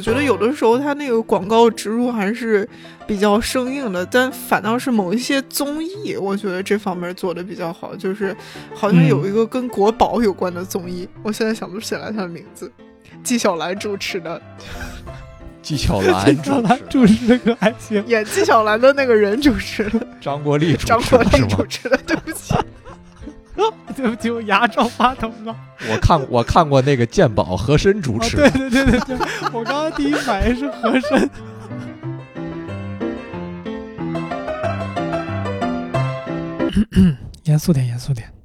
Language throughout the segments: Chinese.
我觉得有的时候他那个广告植入还是比较生硬的，但反倒是某一些综艺，我觉得这方面做的比较好。就是好像有一个跟国宝有关的综艺，我现在想不起来它的名字，纪晓岚主持的。纪晓岚主持这个还行，演纪晓岚的那个人主持的。张国立主持张国立主持的，对不起。对不起，我牙照发疼了。我看我看过那个鉴宝和珅主持。对对对对对，我刚刚第一反应是和珅。严肃点，严肃点。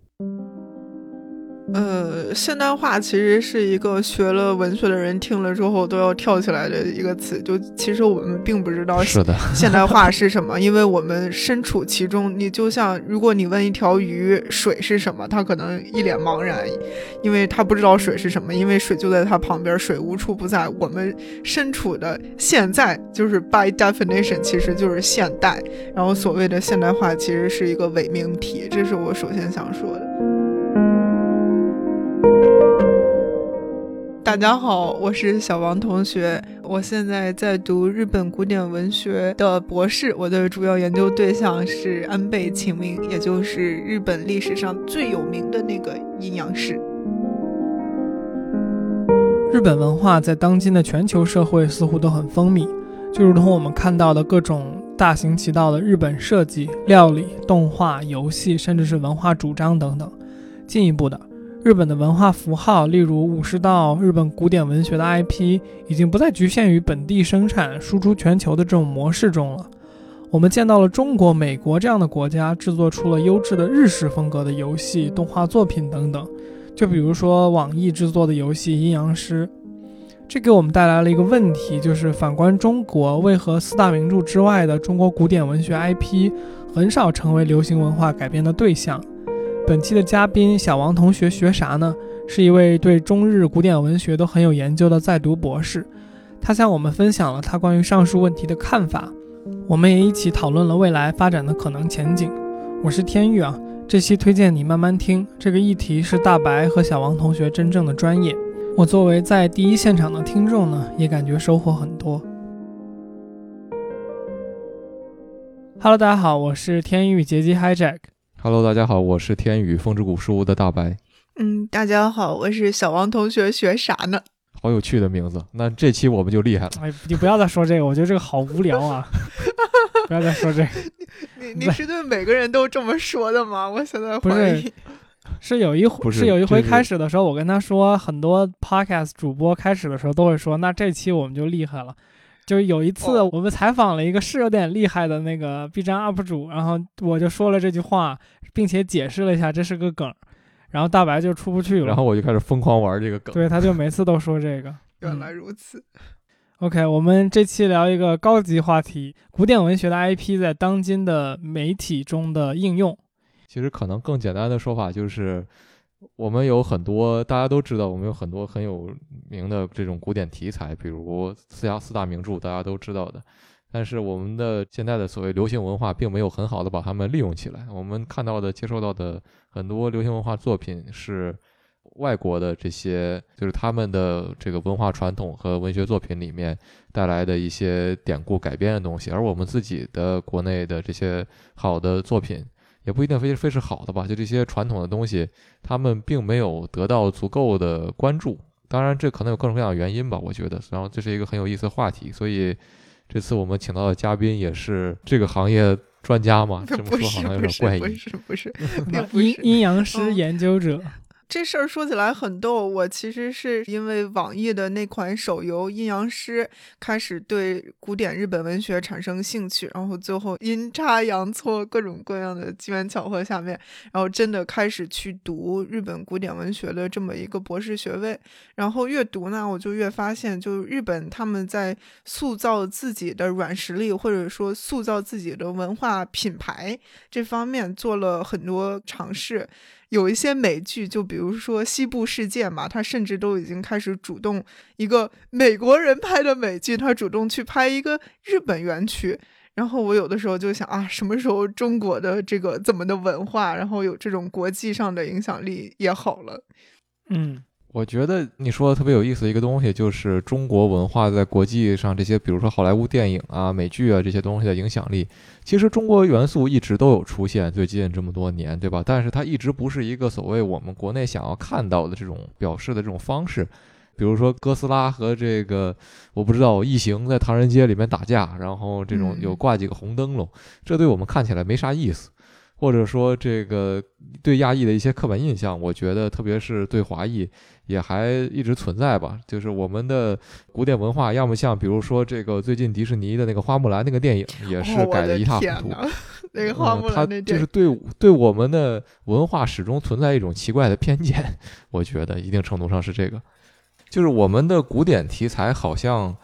呃，现代化其实是一个学了文学的人听了之后都要跳起来的一个词。就其实我们并不知道是的现代化是什么，因为我们身处其中。你就像如果你问一条鱼水是什么，它可能一脸茫然，因为它不知道水是什么，因为水就在它旁边，水无处不在。我们身处的现在就是 by definition，其实就是现代。然后所谓的现代化其实是一个伪命题，这是我首先想说的。大家好，我是小王同学，我现在在读日本古典文学的博士，我的主要研究对象是安倍晴明，也就是日本历史上最有名的那个阴阳师。日本文化在当今的全球社会似乎都很风靡，就如同我们看到的各种大行其道的日本设计、料理、动画、游戏，甚至是文化主张等等，进一步的。日本的文化符号，例如武士道、日本古典文学的 IP，已经不再局限于本地生产、输出全球的这种模式中了。我们见到了中国、美国这样的国家制作出了优质的日式风格的游戏、动画作品等等。就比如说网易制作的游戏《阴阳师》，这给我们带来了一个问题，就是反观中国，为何四大名著之外的中国古典文学 IP 很少成为流行文化改编的对象？本期的嘉宾小王同学学啥呢？是一位对中日古典文学都很有研究的在读博士，他向我们分享了他关于上述问题的看法，我们也一起讨论了未来发展的可能前景。我是天宇啊，这期推荐你慢慢听，这个议题是大白和小王同学真正的专业。我作为在第一现场的听众呢，也感觉收获很多。Hello，大家好，我是天宇杰基 Hijack。Hello，大家好，我是天宇风之谷书屋的大白。嗯，大家好，我是小王同学，学啥呢？好有趣的名字。那这期我们就厉害了。哎，你不要再说这个，我觉得这个好无聊啊！不要再说这个。你你是对每个人都这么说的吗？我现在怀疑。是有一回，是有一回开始的时候，我跟他说，很多 podcast 主播开始的时候都会说，那这期我们就厉害了。就是有一次，我们采访了一个是有点厉害的那个 B 站 UP 主，然后我就说了这句话，并且解释了一下这是个梗，然后大白就出不去了，然后我就开始疯狂玩这个梗，对，他就每次都说这个。原来如此。OK，我们这期聊一个高级话题：古典文学的 IP 在当今的媒体中的应用。其实可能更简单的说法就是。我们有很多大家都知道，我们有很多很有名的这种古典题材，比如四家四大名著，大家都知道的。但是我们的现在的所谓流行文化，并没有很好的把它们利用起来。我们看到的、接受到的很多流行文化作品，是外国的这些，就是他们的这个文化传统和文学作品里面带来的一些典故改编的东西，而我们自己的国内的这些好的作品。也不一定非非是好的吧，就这些传统的东西，他们并没有得到足够的关注。当然，这可能有各种各样的原因吧，我觉得。然后，这是一个很有意思的话题，所以这次我们请到的嘉宾也是这个行业专家嘛？这么说好像有点怪异。不是 不是不是，阴阴阳师研究者。这事儿说起来很逗，我其实是因为网易的那款手游《阴阳师》开始对古典日本文学产生兴趣，然后最后阴差阳错各种各样的机缘巧合下面，然后真的开始去读日本古典文学的这么一个博士学位。然后越读呢，我就越发现，就日本他们在塑造自己的软实力，或者说塑造自己的文化品牌这方面做了很多尝试。有一些美剧，就比如说《西部世界》嘛，他甚至都已经开始主动一个美国人拍的美剧，他主动去拍一个日本园区。然后我有的时候就想啊，什么时候中国的这个怎么的文化，然后有这种国际上的影响力也好了。嗯，我觉得你说的特别有意思的一个东西，就是中国文化在国际上这些，比如说好莱坞电影啊、美剧啊这些东西的影响力。其实中国元素一直都有出现，最近这么多年，对吧？但是它一直不是一个所谓我们国内想要看到的这种表示的这种方式。比如说哥斯拉和这个，我不知道异形在唐人街里面打架，然后这种有挂几个红灯笼，这对我们看起来没啥意思。或者说这个对亚裔的一些刻板印象，我觉得特别是对华裔。也还一直存在吧，就是我们的古典文化，要么像比如说这个最近迪士尼的那个花木兰那个电影，也是改的一塌糊涂。那个花木兰就是对对我们的文化始终存在一种奇怪的偏见。我觉得一定程度上是这个，就是我们的古典题材好像。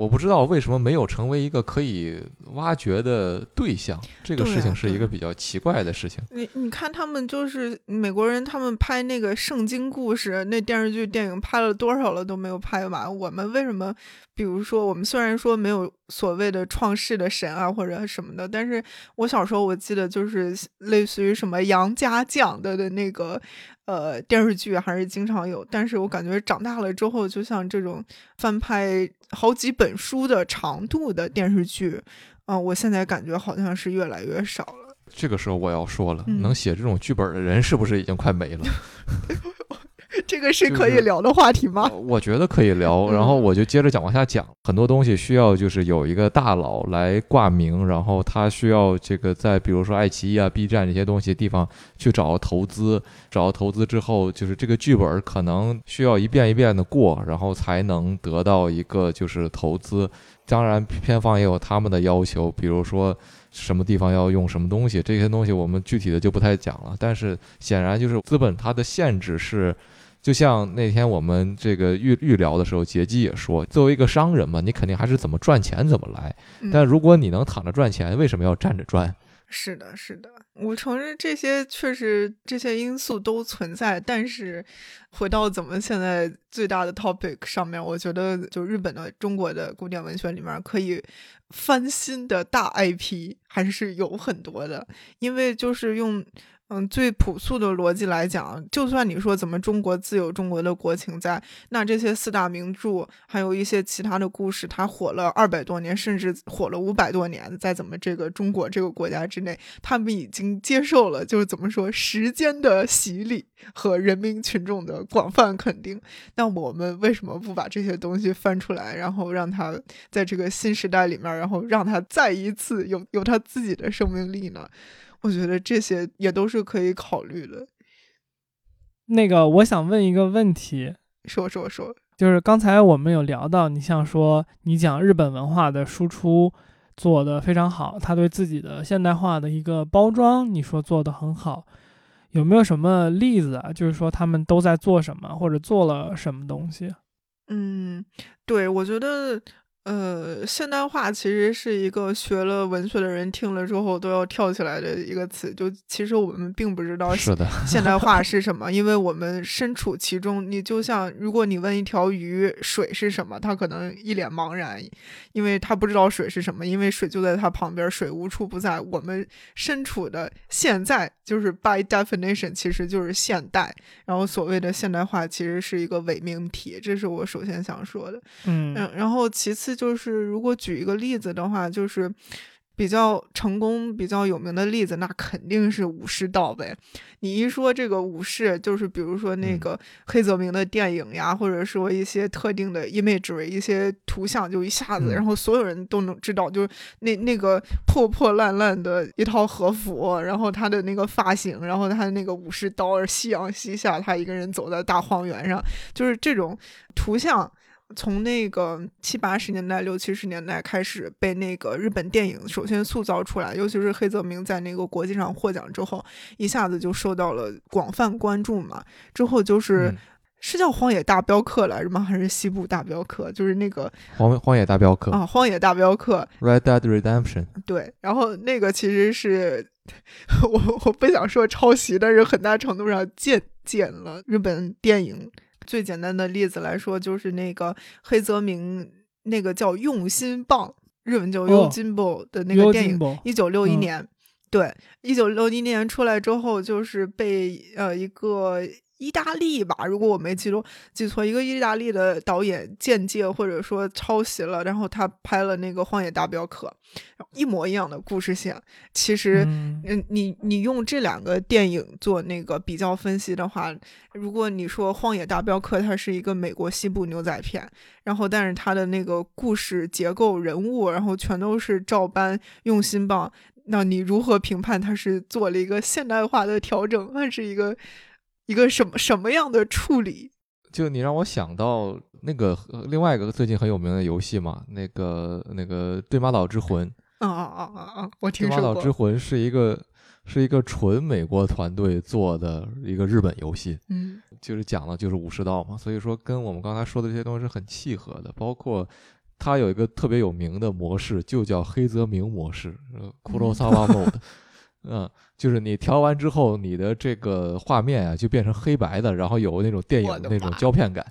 我不知道为什么没有成为一个可以挖掘的对象，这个事情是一个比较奇怪的事情。你你看，他们就是美国人，他们拍那个圣经故事那电视剧、电影拍了多少了都没有拍完。我们为什么？比如说，我们虽然说没有所谓的创世的神啊或者什么的，但是我小时候我记得就是类似于什么杨家将的的那个呃电视剧还是经常有。但是我感觉长大了之后，就像这种翻拍好几本书的长度的电视剧，啊，我现在感觉好像是越来越少了。这个时候我要说了，能写这种剧本的人是不是已经快没了？这个是可以聊的话题吗？我觉得可以聊，然后我就接着讲往下讲。很多东西需要就是有一个大佬来挂名，然后他需要这个在比如说爱奇艺啊、B 站这些东西地方去找投资，找投资之后，就是这个剧本可能需要一遍一遍的过，然后才能得到一个就是投资。当然，片方也有他们的要求，比如说什么地方要用什么东西，这些东西我们具体的就不太讲了。但是显然就是资本它的限制是。就像那天我们这个预预聊的时候，杰基也说，作为一个商人嘛，你肯定还是怎么赚钱怎么来。但如果你能躺着赚钱，为什么要站着赚？是的，是的，我承认这些确实这些因素都存在。但是回到咱们现在最大的 topic 上面，我觉得就日本的、中国的古典文学里面可以翻新的大 IP 还是有很多的，因为就是用。嗯，最朴素的逻辑来讲，就算你说怎么中国自有中国的国情在，那这些四大名著，还有一些其他的故事，它火了二百多年，甚至火了五百多年，在怎么这个中国这个国家之内，他们已经接受了，就是怎么说时间的洗礼和人民群众的广泛肯定。那我们为什么不把这些东西翻出来，然后让它在这个新时代里面，然后让它再一次有有它自己的生命力呢？我觉得这些也都是可以考虑的。那个，我想问一个问题，说说说，就是刚才我们有聊到，你像说你讲日本文化的输出做得非常好，他对自己的现代化的一个包装，你说做得很好，有没有什么例子啊？就是说他们都在做什么，或者做了什么东西？嗯，对，我觉得。呃，现代化其实是一个学了文学的人听了之后都要跳起来的一个词。就其实我们并不知道是的现代化是什么，因为我们身处其中。你就像如果你问一条鱼水是什么，它可能一脸茫然，因为它不知道水是什么，因为水就在它旁边，水无处不在。我们身处的现在就是 by definition，其实就是现代。然后所谓的现代化其实是一个伪命题，这是我首先想说的。嗯，然后其次。就是如果举一个例子的话，就是比较成功、比较有名的例子，那肯定是武士道呗。你一说这个武士，就是比如说那个黑泽明的电影呀，或者说一些特定的 image 一些图像，就一下子，然后所有人都能知道，就是那那个破破烂烂的一套和服，然后他的那个发型，然后他的那个武士刀，夕阳西下，他一个人走在大荒原上，就是这种图像。从那个七八十年代、六七十年代开始，被那个日本电影首先塑造出来，尤其是黑泽明在那个国际上获奖之后，一下子就受到了广泛关注嘛。之后就是是叫《荒野大镖客》来着吗？还是《西部大镖客》？就是那个《荒荒野大镖客》啊，《荒野大镖客》（Red Dead Redemption）。对，然后那个其实是 我我不想说抄袭，但是很大程度上借鉴了日本电影。最简单的例子来说，就是那个黑泽明那个叫《用心棒》，日文叫《用心棒》的那个电影，一九六一年，对，一九六一年出来之后，就是被呃一个意大利吧，如果我没记错，记错一个意大利的导演间接或者说抄袭了，然后他拍了那个《荒野大镖客》，一模一样的故事线。其实，嗯嗯，你你用这两个电影做那个比较分析的话，如果你说《荒野大镖客》它是一个美国西部牛仔片，然后但是它的那个故事结构、人物，然后全都是照搬用心棒，那你如何评判它是做了一个现代化的调整，还是一个一个什么什么样的处理？就你让我想到那个呃另外一个最近很有名的游戏嘛，那个那个《对马岛之魂》。啊啊啊啊啊！我《对马听说过。岛之魂》是一个是一个纯美国团队做的一个日本游戏，嗯就是讲的就是武士道嘛，所以说跟我们刚才说的这些东西是很契合的，包括。它有一个特别有名的模式，就叫黑泽明模式，呃，Kurosawa mode，嗯，就是你调完之后，你的这个画面啊就变成黑白的，然后有那种电影的那种胶片感，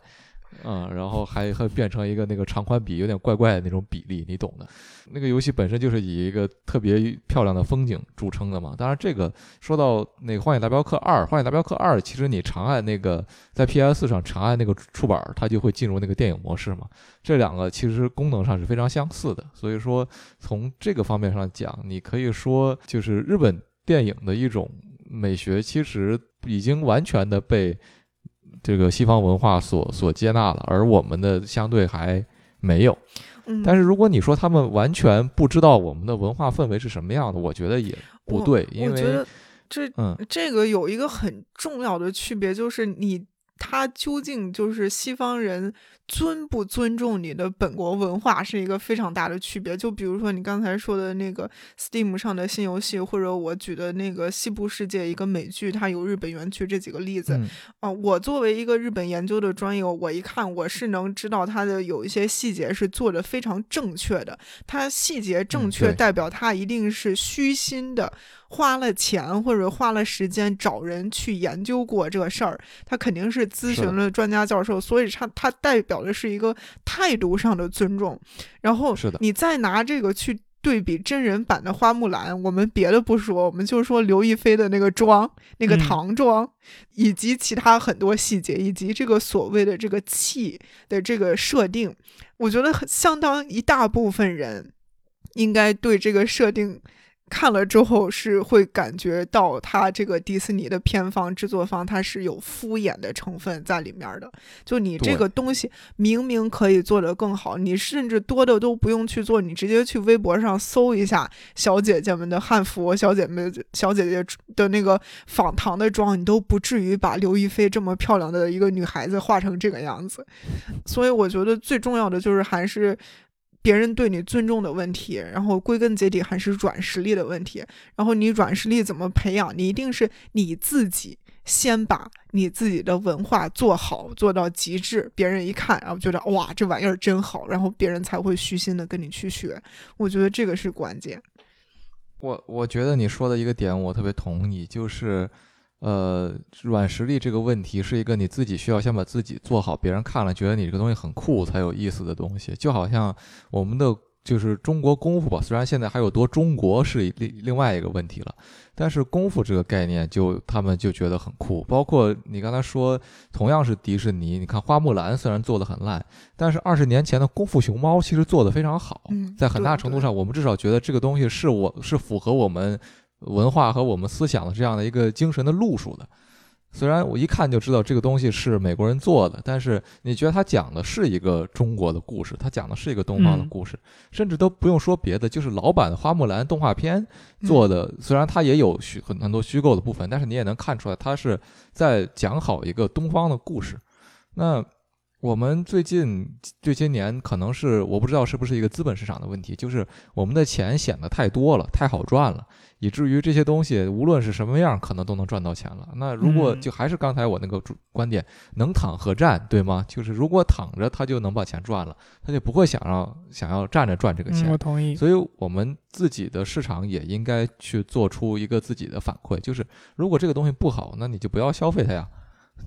嗯，然后还会变成一个那个长宽比有点怪怪的那种比例，你懂的。那个游戏本身就是以一个特别漂亮的风景著称的嘛。当然，这个说到那个《荒野大镖客二》，《荒野大镖客二》其实你长按那个在 PS 上长按那个触板，它就会进入那个电影模式嘛。这两个其实功能上是非常相似的，所以说从这个方面上讲，你可以说就是日本电影的一种美学，其实已经完全的被这个西方文化所所接纳了，而我们的相对还没有。嗯，但是如果你说他们完全不知道我们的文化氛围是什么样的，我觉得也不对，因为我觉得这嗯这个有一个很重要的区别，就是你他究竟就是西方人尊不尊重你的本国文化，是一个非常大的区别。就比如说你刚才说的那个 Steam 上的新游戏，或者我举的那个《西部世界》一个美剧，它有日本园区这几个例子，嗯啊，我作为一个日本研究的专业，我一看我是能知道它的有一些细节是做的非常正确的。它细节正嗯确，代表它一定是虚心的，花了钱或者花了时间找人去研究过这个事儿。他肯定是咨询了专家教授，所以他他代表的是一个态度上的尊重。然后是的你再拿这个去。对比真人版的花木兰，我们别的不说，我们就说刘亦菲的那个妆、那个嗯唐装，以及其他很多细节，以及这个所谓的这个气的这个设定，我觉得很相当一大部分人应该对这个设定看了之后是会感觉到他这个迪士尼的片方制作方他是有敷衍的成分在里面的。就你这个东西明明可以做得更好，你甚至多的都不用去做，你直接去微博上搜一下小姐姐们的汉服，小姐们小姐姐的那个仿唐的妆，你都不至于把刘亦菲这么漂亮的一个女孩子画成这个样子。所以我觉得最重要的就是还是别人对你尊重的问题，然后归根结底还是软实力的问题。然后你软实力怎么培养？你一定是你自己先把你自己的文化做好，做到极致，别人一看，然后觉得哇，这玩意儿真好，然后别人才会虚心的跟你去学。我觉得这个是关键。我我觉得你说的一个点我特别同意，就是，呃，软实力这个问题是一个你自己需要先把自己做好，别人看了觉得你这个东西很酷才有意思的东西。就好像我们的就是中国功夫吧，虽然现在还有多中国是另另外一个问题了，但是功夫这个概念就他们就觉得很酷。包括你刚才说，同样是迪士尼，你看花木兰虽然做的很烂，但是二十年前的功夫熊猫其实做的非常好。在很大程度上，我们至少觉得这个东西是我是符合我们文化和我们思想的这样的一个精神的路数的。虽然我一看就知道这个东西是美国人做的，但是你觉得他讲的是一个中国的故事，他讲的是一个东方的嗯故事，甚至都不用说别的，就是老版的花木兰动画片做的，虽然它也有虚很很多虚构的部分，但是你也能看出来，它是在讲好一个东方的故事。那我们最近这些年，可能是我不知道是不是一个资本市场的问题，就是我们的钱显得太多了，太好赚了，以至于这些东西无论是什么样，可能都能赚到钱了。那如果嗯就还是刚才我那个主观点，能躺和站，对吗？就是如果躺着，他就能把钱赚了，他就不会想要想要站着赚这个钱嗯，。我同意。所以我们自己的市场也应该去做出一个自己的反馈，就是如果这个东西不好，那你就不要消费它呀，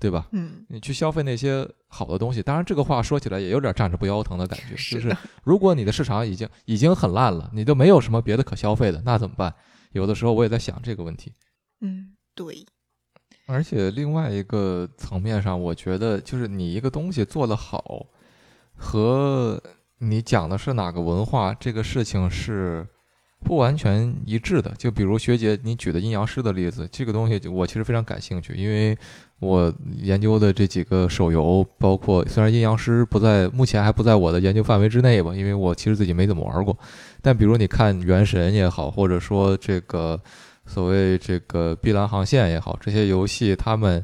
对吧？嗯，你去消费那些好的东西。当然，这个话说起来也有点站着不腰疼的感觉，就是是的如果你的市场已经已经很烂了，你都没有什么别的可消费的，那怎么办？有的时候我也在想这个问题。嗯，对。而且另外一个层面上，我觉得就是你一个东西做得好，和你讲的是哪个文化，这个事情是不完全一致的。就比如学姐你举的阴阳师的例子，这个东西我其实非常感兴趣，因为我研究的这几个手游，包括虽然阴阳师不在目前还不在我的研究范围之内吧，因为我其实自己没怎么玩过。但比如你看《原神》也好，或者说这个。所谓这个《碧蓝航线》也好，这些游戏，他们，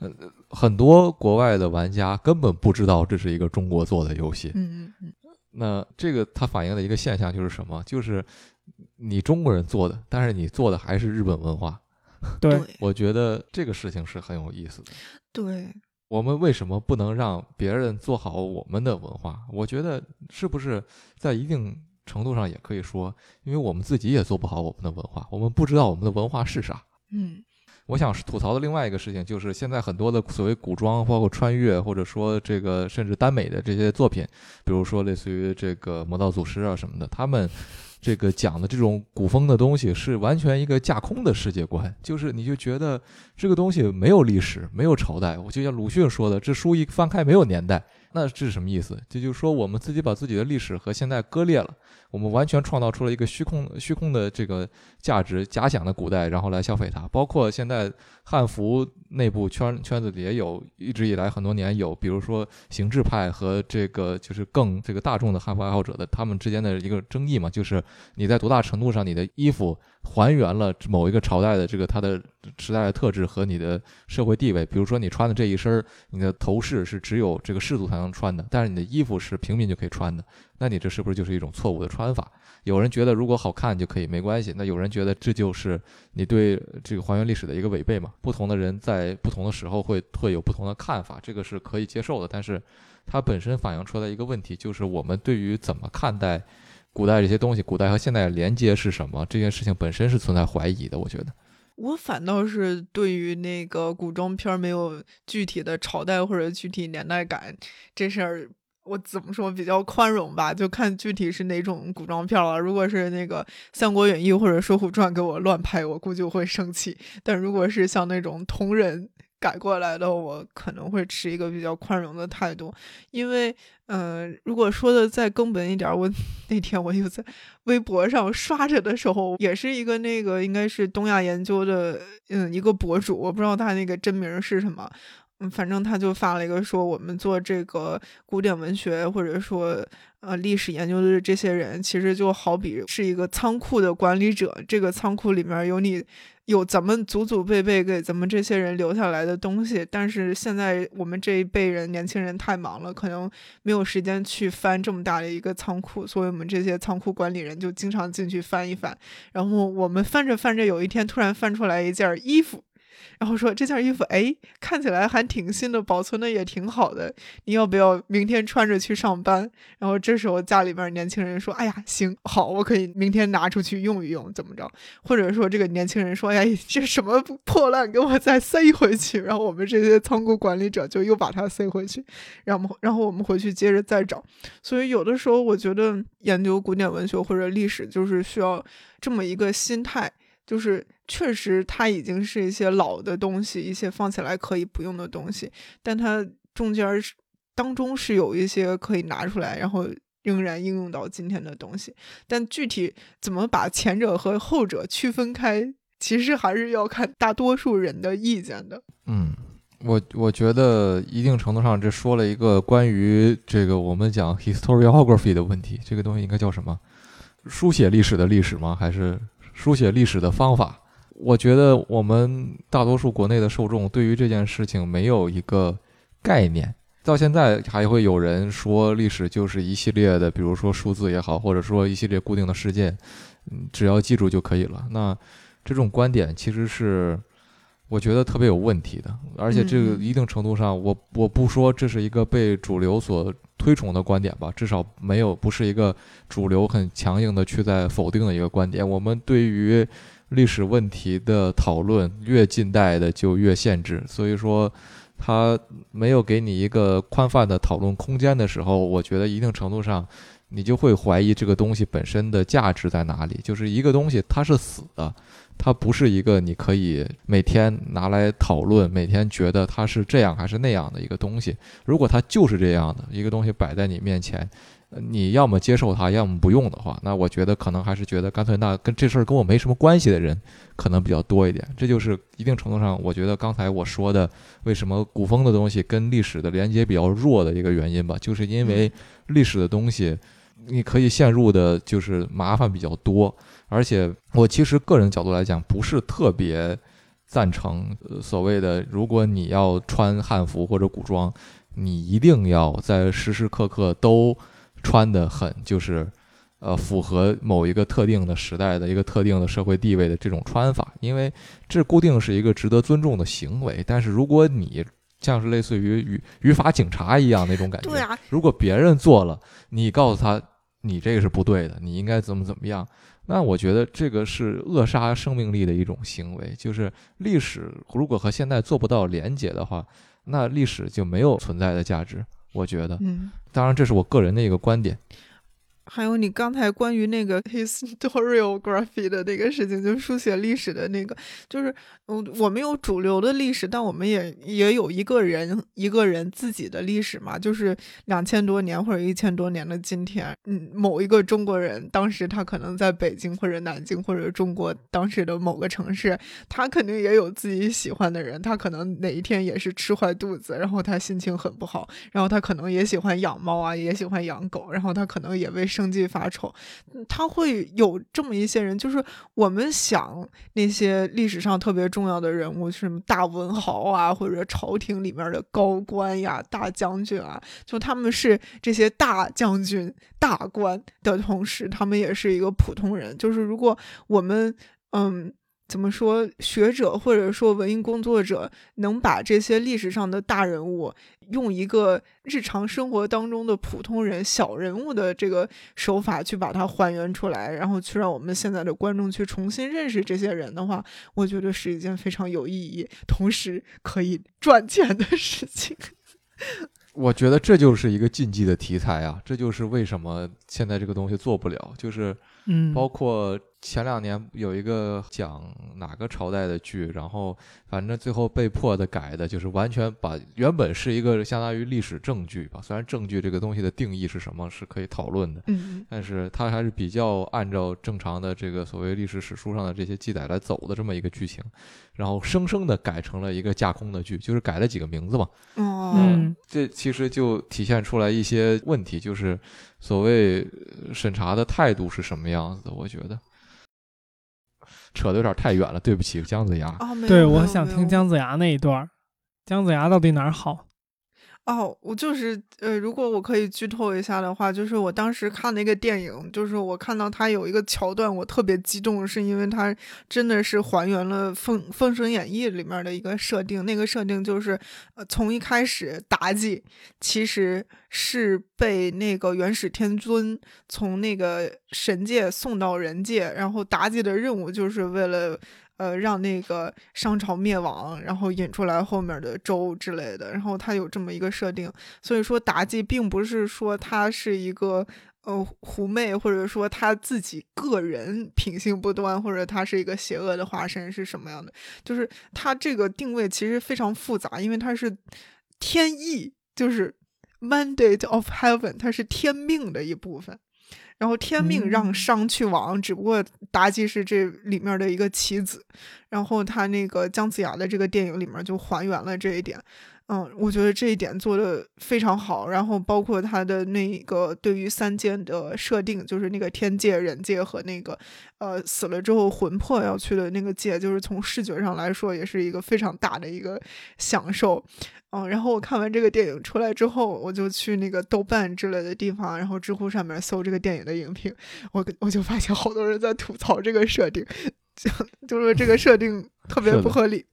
呃，很多国外的玩家根本不知道这是一个中国做的游戏。嗯嗯嗯。那这个它反映的一个现象就是什么？就是你中国人做的，但是你做的还是日本文化。对，我觉得这个事情是很有意思的。对。我们为什么不能让别人做好我们的文化？我觉得是不是在一定。程度上也可以说，因为我们自己也做不好我们的文化，我们不知道我们的文化是啥。嗯，我想吐槽的另外一个事情就是，现在很多的所谓古装，包括穿越，或者说这个甚至耽美的这些作品，比如说类似于这个《魔道祖师》啊什么的，他们这个讲的这种古风的东西，是完全一个架空的世界观，就是你就觉得这个东西没有历史，没有朝代。我就像鲁迅说的，这书一翻开没有年代。那这是什么意思？这就是说，我们自己把自己的历史和现在割裂了，我们完全创造出了一个虚空、虚空的这个价值，假想的古代，然后来消费它。包括现在汉服内部圈圈子里也有，一直以来很多年有，比如说形制派和这个就是更这个大众的汉服爱好者的他们之间的一个争议嘛，就是你在多大程度上你的衣服。还原了某一个朝代的这个它的时代的特质和你的社会地位，比如说你穿的这一身，你的头饰是只有这个氏族才能穿的，但是你的衣服是平民就可以穿的，那你这是不是就是一种错误的穿法？有人觉得如果好看就可以没关系，那有人觉得这就是你对这个还原历史的一个违背嘛？不同的人在不同的时候会会有不同的看法，这个是可以接受的，但是它本身反映出来一个问题，就是我们对于怎么看待。古代这些东西，古代和现代连接是什么？这件事情本身是存在怀疑的。我觉得，我反倒是对于那个古装片没有具体的朝代或者具体年代感这事儿，我怎么说比较宽容吧？就看具体是哪种古装片了。如果是那个《三国演义》或者《水浒传》给我乱拍，我估计我会生气。但如果是像那种同人，改过来的，我可能会持一个比较宽容的态度，因为，嗯，如果说的再根本一点，我那天我又在微博上刷着的时候，也是一个那个应该是东亚研究的，嗯，一个博主，我不知道他那个真名是什么，嗯，反正他就发了一个说，我们做这个古典文学或者说呃历史研究的这些人，其实就好比是一个仓库的管理者，这个仓库里面有你。有咱们祖祖辈辈给咱们这些人留下来的东西，但是现在我们这一辈人年轻人太忙了，可能没有时间去翻这么大的一个仓库，所以我们这些仓库管理人就经常进去翻一翻，然后我们翻着翻着，有一天突然翻出来一件衣服。然后说这件衣服，哎，看起来还挺新的，保存的也挺好的。你要不要明天穿着去上班？然后这时候家里边年轻人说：“哎呀，行好，我可以明天拿出去用一用，怎么着？”或者说这个年轻人说：“哎，这什么破烂，给我再塞回去。”然后我们这些仓库管理者就又把它塞回去，然后然后我们回去接着再找。所以有的时候我觉得研究古典文学或者历史，就是需要这么一个心态。就是确实，它已经是一些老的东西，一些放起来可以不用的东西，但它中间是当中是有一些可以拿出来，然后仍然应用到今天的东西。但具体怎么把前者和后者区分开，其实还是要看大多数人的意见的。嗯，我我觉得一定程度上，这说了一个关于这个我们讲 historiography 的问题，这个东西应该叫什么？书写历史的历史吗？还是？书写历史的方法，我觉得我们大多数国内的受众对于这件事情没有一个概念。到现在还会有人说历史就是一系列的，比如说数字也好，或者说一系列固定的事件，嗯，只要记住就可以了。那这种观点其实是我觉得特别有问题的，而且这个一定程度上，我我不说这是一个被主流所。推崇的观点吧，至少没有不是一个主流很强硬的去在否定的一个观点。我们对于历史问题的讨论，越近代的就越限制，所以说他没有给你一个宽泛的讨论空间的时候，我觉得一定程度上你就会怀疑这个东西本身的价值在哪里。就是一个东西它是死的，它不是一个你可以每天拿来讨论，每天觉得它是这样还是那样的一个东西。如果它就是这样的一个东西摆在你面前，你要么接受它，要么不用的话，那我觉得可能还是觉得干脆那跟这事儿跟我没什么关系的人可能比较多一点。这就是一定程度上，我觉得刚才我说的为什么古风的东西跟历史的连接比较弱的一个原因吧，就是因为历史的东西你可以陷入的就是麻烦比较多，而且我其实个人角度来讲不是特别赞成所谓的如果你要穿汉服或者古装，你一定要在时时刻刻都。穿的很就是，呃，符合某一个特定的时代的一个特定的社会地位的这种穿法，因为这固定是一个值得尊重的行为。但是如果你像是类似于语语法警察一样那种感觉，对啊，如果别人做了，你告诉他你这个是不对的，你应该怎么怎么样，那我觉得这个是扼杀生命力的一种行为。就是历史如果和现在做不到连结的话，那历史就没有存在的价值。我觉得，嗯，当然这是我个人的一个观点。还有你刚才关于那个 historiography 的那个事情，就书写历史的那个，就是嗯，我们有主流的历史，但我们也也有一个人一个人自己的历史嘛，就是两千多年或者一千多年的今天，嗯，某一个中国人当时他可能在北京或者南京或者中国当时的某个城市，他肯定也有自己喜欢的人，他可能哪一天也是吃坏肚子，然后他心情很不好，然后他可能也喜欢养猫啊，也喜欢养狗，然后他可能也为生经济发愁，他会有这么一些人，就是我们想那些历史上特别重要的人物，什么大文豪啊，或者朝廷里面的高官呀、大将军啊，就他们是这些大将军、大官的同时，他们也是一个普通人。就是如果我们，嗯。怎么说？学者或者说文艺工作者能把这些历史上的大人物，用一个日常生活当中的普通人、小人物的这个手法去把它还原出来，然后去让我们现在的观众去重新认识这些人的话，我觉得是一件非常有意义，同时可以赚钱的事情。我觉得这就是一个禁忌的题材啊！这就是为什么现在这个东西做不了，就是嗯，包括。前两年有一个讲哪个朝代的剧，然后反正最后被迫的改的，就是完全把原本是一个相当于历史证据吧。虽然证据这个东西的定义是什么是可以讨论的，嗯，但是它还是比较按照正常的这个所谓历史史书上的这些记载来走的这么一个剧情，然后生生的改成了一个架空的剧，就是改了几个名字嘛。嗯，这其实就体现出来一些问题，就是所谓审查的态度是什么样子的，我觉得。扯的有点太远了，对不起，姜子牙。对，我想听姜子牙那一段。姜子牙到底哪儿好？哦，我就是呃，如果我可以剧透一下的话，就是我当时看那个电影，就是我看到他有一个桥段，我特别激动，是因为他真的是还原了《封封神演义》里面的一个设定。那个设定就是，呃，从一开始妲己其实是被那个元始天尊从那个神界送到人界，然后妲己的任务就是为了。呃，让那个商朝灭亡，然后引出来后面的周之类的，然后他有这么一个设定，所以说妲己并不是说她是一个呃狐媚，或者说她自己个人品性不端，或者她是一个邪恶的化身是什么样的，就是她这个定位其实非常复杂，因为她是天意，就是 mandate of heaven，它是天命的一部分。然后天命让商去亡，只不过妲己是这里面的一个棋子。然后他那个姜子牙的这个电影里面就还原了这一点。嗯，我觉得这一点做的非常好。然后包括他的那个对于三界的设定，就是那个天界、人界和那个呃死了之后魂魄要去的那个界，就是从视觉上来说也是一个非常大的一个享受。嗯，然后我看完这个电影出来之后，我就去那个豆瓣之类的地方，然后知乎上面搜这个电影的影评，我我就发现好多人在吐槽这个设定，就就说这个设定特别不合理。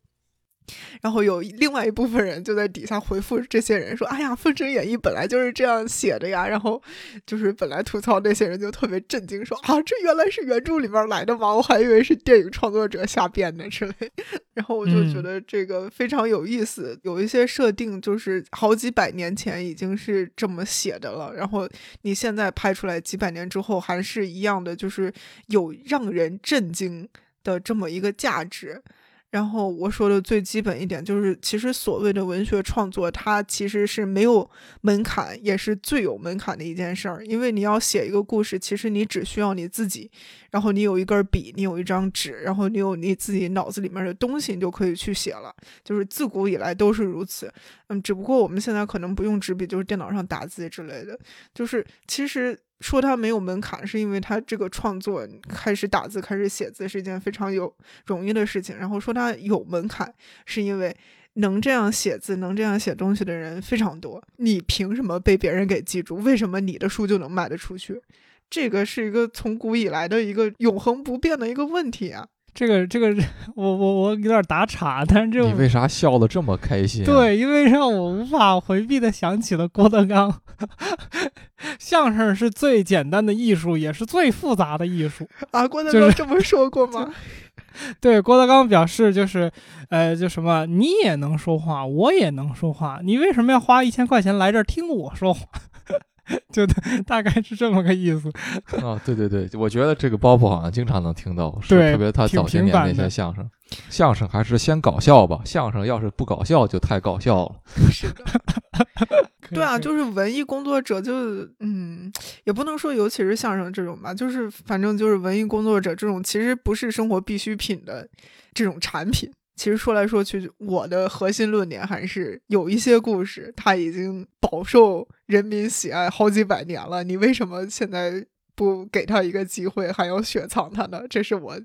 然后有另外一部分人就在底下回复这些人说：“哎呀，《封神演义》本来就是这样写的呀。”然后就是本来吐槽那些人就特别震惊，说：“啊，这原来是原著里面来的吗？我还以为是电影创作者瞎编的之类。”然后我就觉得这个非常有意思，有一些设定就是好几百年前已经是这么写的了，然后你现在拍出来几百年之后还是一样的，就是有让人震惊。的这么一个价值。然后我说的最基本一点就是，其实所谓的文学创作，它其实是没有门槛，也是最有门槛的一件事儿。因为你要写一个故事，其实你只需要你自己，然后你有一根笔，你有一张纸，然后你有你自己脑子里面的东西，你就可以去写了。就是自古以来都是如此。嗯，只不过我们现在可能不用纸笔，就是电脑上打字之类的。就是其实。说他没有门槛，是因为他这个创作开始打字、开始写字是一件非常有容易的事情。然后说他有门槛，是因为能这样写字、能这样写东西的人非常多。你凭什么被别人给记住？为什么你的书就能卖得出去？这个是一个从古以来的一个永恒不变的一个问题啊。这个这个，我我我有点打岔，但是这你为啥笑得这么开心？对，因为让我无法回避的想起了郭德纲。相声是最简单的艺术，也是最复杂的艺术啊！郭德纲这么说过吗？对，郭德纲表示就是，呃，就什么你也能说话，我也能说话，你为什么要花一千块钱来这儿听我说话？就大概是这么个意思啊！对对对，我觉得这个包袱好像经常能听到，是，特别他早些年那些相声，相声还是先搞笑吧，相声要是不搞笑就太搞笑了。是的，对啊，就是文艺工作者，就嗯，也不能说尤其是相声这种吧，就是反正就是文艺工作者这种，其实不是生活必需品的这种产品。其实说来说去，我的核心论点还是有一些故事，它已经饱受人民喜爱好几百年了。你为什么现在不给他一个机会，还要雪藏他呢？这是我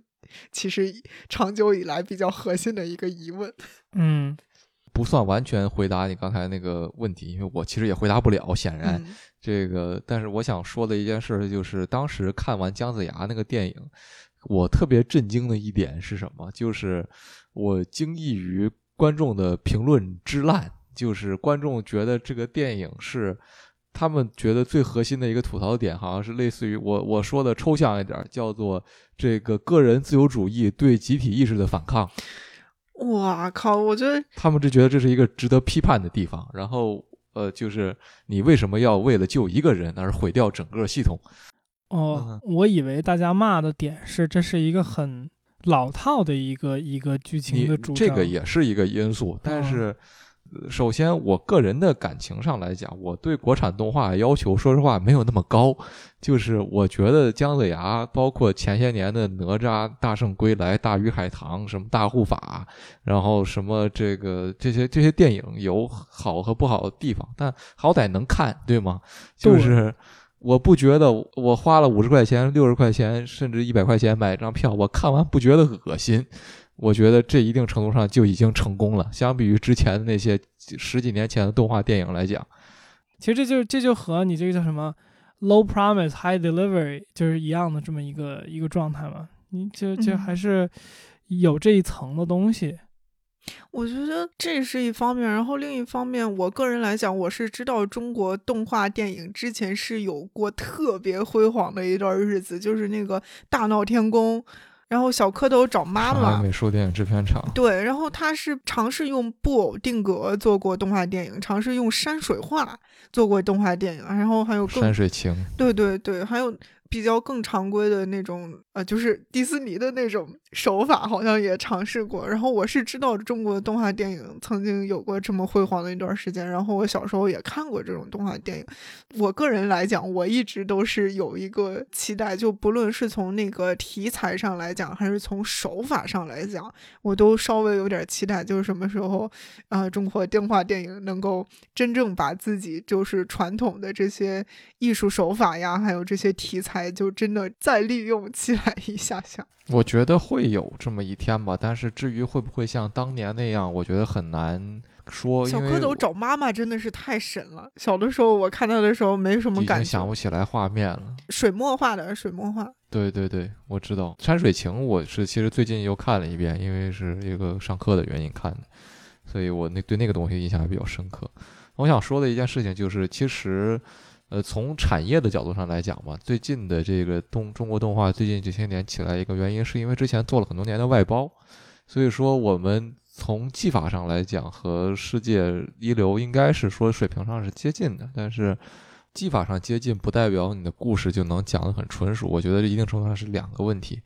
其实长久以来比较核心的一个疑问。嗯，不算完全回答你刚才那个问题，因为我其实也回答不了。显然，这个，但是我想说的一件事就是，当时看完姜子牙那个电影，我特别震惊的一点是什么？就是。我惊异于观众的评论之烂，就是观众觉得这个电影是他们觉得最核心的一个吐槽点，好像是类似于我我说的抽象一点，叫做这个个人自由主义对集体意识的反抗。哇靠！我觉得他们就觉得这是一个值得批判的地方。然后呃，就是你为什么要为了救一个人而毁掉整个系统？哦，我以为大家骂的点是这是一个很。老套的一个一个剧情的主，这个也是一个因素。但是，首先我个人的感情上来讲，我对国产动画要求，说实话没有那么高。就是我觉得姜子牙，包括前些年的哪吒、大圣归来、大鱼海棠、什么大护法，然后什么这个这些这些电影有好和不好的地方，但好歹能看，对吗？就是。我不觉得我花了五十块钱、六十块钱，甚至一百块钱买一张票，我看完不觉得恶心。我觉得这一定程度上就已经成功了。相比于之前的那些十几年前的动画电影来讲，其实这就这就和你这个叫什么 “low promise high delivery” 就是一样的这么一个一个状态嘛。你就就还是有这一层的东西。我觉得这是一方面，然后另一方面，我个人来讲，我是知道中国动画电影之前是有过特别辉煌的一段日子，就是那个大闹天宫，然后小蝌蚪找妈妈，美术电影制片厂，对，然后他是尝试用布偶定格做过动画电影，尝试用山水画做过动画电影，然后还有山水情，对对对，还有。比较更常规的那种，呃，就是迪士尼的那种手法，好像也尝试过。然后我是知道中国动画电影曾经有过这么辉煌的一段时间。然后我小时候也看过这种动画电影。我个人来讲，我一直都是有一个期待，就不论是从那个题材上来讲，还是从手法上来讲，我都稍微有点期待，就是什么时候，啊，中国动画电影能够真正把自己就是传统的这些艺术手法呀，还有这些题材。就真的再利用起来一下下，我觉得会有这么一天吧。但是至于会不会像当年那样，我觉得很难说。小蝌蚪找妈妈真的是太神了。小的时候我看到的时候没什么感觉，想不起来画面了。水墨画的水墨画，对对对，我知道山水情。我是其实最近又看了一遍，因为是一个上课的原因看的，所以我那对那个东西印象还比较深刻。我想说的一件事情就是，其实。呃，从产业的角度上来讲嘛，最近的这个动中国动画最近这些年起来一个原因，是因为之前做了很多年的外包，所以说我们从技法上来讲和世界一流应该是说水平上是接近的，但是技法上接近不代表你的故事就能讲得很纯熟，我觉得这一定程度上是两个问题。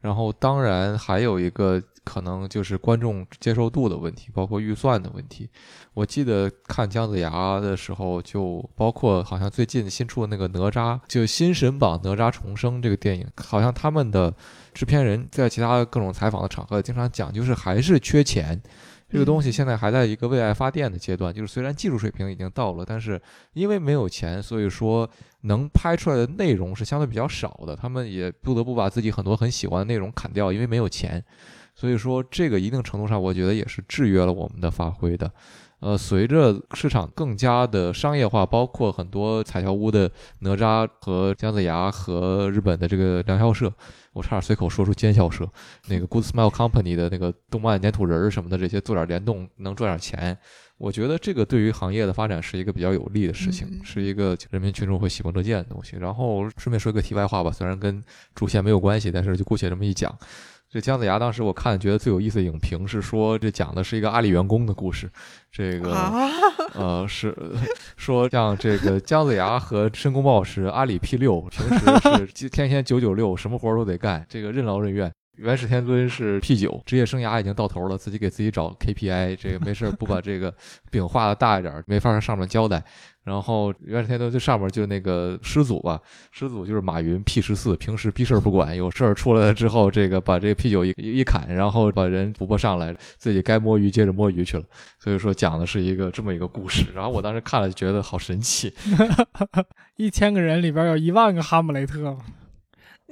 然后当然还有一个可能就是观众接受度的问题，包括预算的问题。我记得看姜子牙的时候，就包括好像最近新出的那个哪吒，就新神榜哪吒重生这个电影，好像他们的制片人在其他各种采访的场合经常讲，就是还是缺钱。这个东西现在还在一个为爱发电的阶段，就是虽然技术水平已经到了，但是因为没有钱，所以说能拍出来的内容是相对比较少的。他们也不得不把自己很多很喜欢的内容砍掉，因为没有钱。所以说这个一定程度上，我觉得也是制约了我们的发挥的。呃，随着市场更加的商业化，包括很多彩条屋的哪吒和姜子牙和日本的这个良校社，我差点随口说出奸笑社，那个 Good Smile Company 的那个动漫粘土人儿什么的这些做点联动能赚点钱，我觉得这个对于行业的发展是一个比较有利的事情，是一个人民群众会喜闻乐见的东西。然后顺便说一个题外话吧，虽然跟主线没有关系，但是就姑且这么一讲。这姜子牙当时我看觉得最有意思的影评是说，这讲的是一个阿里员工的故事。这个呃是 说像这个姜子牙和申公豹是阿里 P 六，平时是天天九九六，什么活儿都得干，这个任劳任怨。元始天尊是 P 九，职业生涯已经到头了，自己给自己找 KPI，这个没事不把这个饼画的大一点，没法上面交代。然后元始天尊最上面就那个师祖吧，师祖就是马云 P 十四，平时屁事儿不管，有事儿出来了之后，这个把这个 P 九一一砍，然后把人补不上来，自己该摸鱼接着摸鱼去了。所以说讲的是一个这么一个故事。然后我当时看了就觉得好神奇，一千个人里边有一万个哈姆雷特。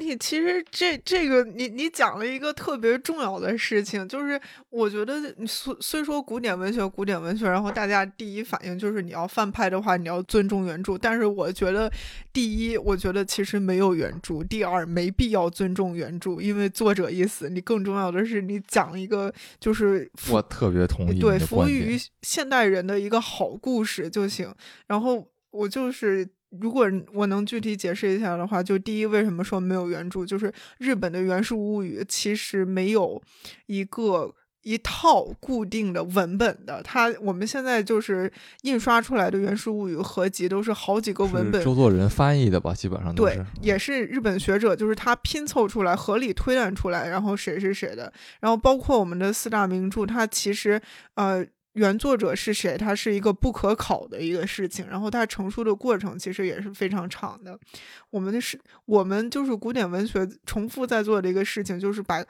你其实这这个你你讲了一个特别重要的事情，就是我觉得虽虽说古典文学古典文学，然后大家第一反应就是你要翻拍的话，你要尊重原著。但是我觉得，第一，我觉得其实没有原著；第二，没必要尊重原著，因为作者已死。你更重要的是，你讲一个就是我特别同意对服务于现代人的一个好故事就行。然后我就是。如果我能具体解释一下的话，就第一，为什么说没有原著？就是日本的《原始物语》其实没有一个一套固定的文本的。它我们现在就是印刷出来的《原始物语》合集都是好几个文本，周作人翻译的吧，基本上都是。对，也是日本学者，就是他拼凑出来、合理推断出来，然后谁是谁的。然后包括我们的四大名著，它其实呃。原作者是谁？它是一个不可考的一个事情，然后它成书的过程其实也是非常长的。我们的是，我们就是古典文学重复在做的一个事情，就是把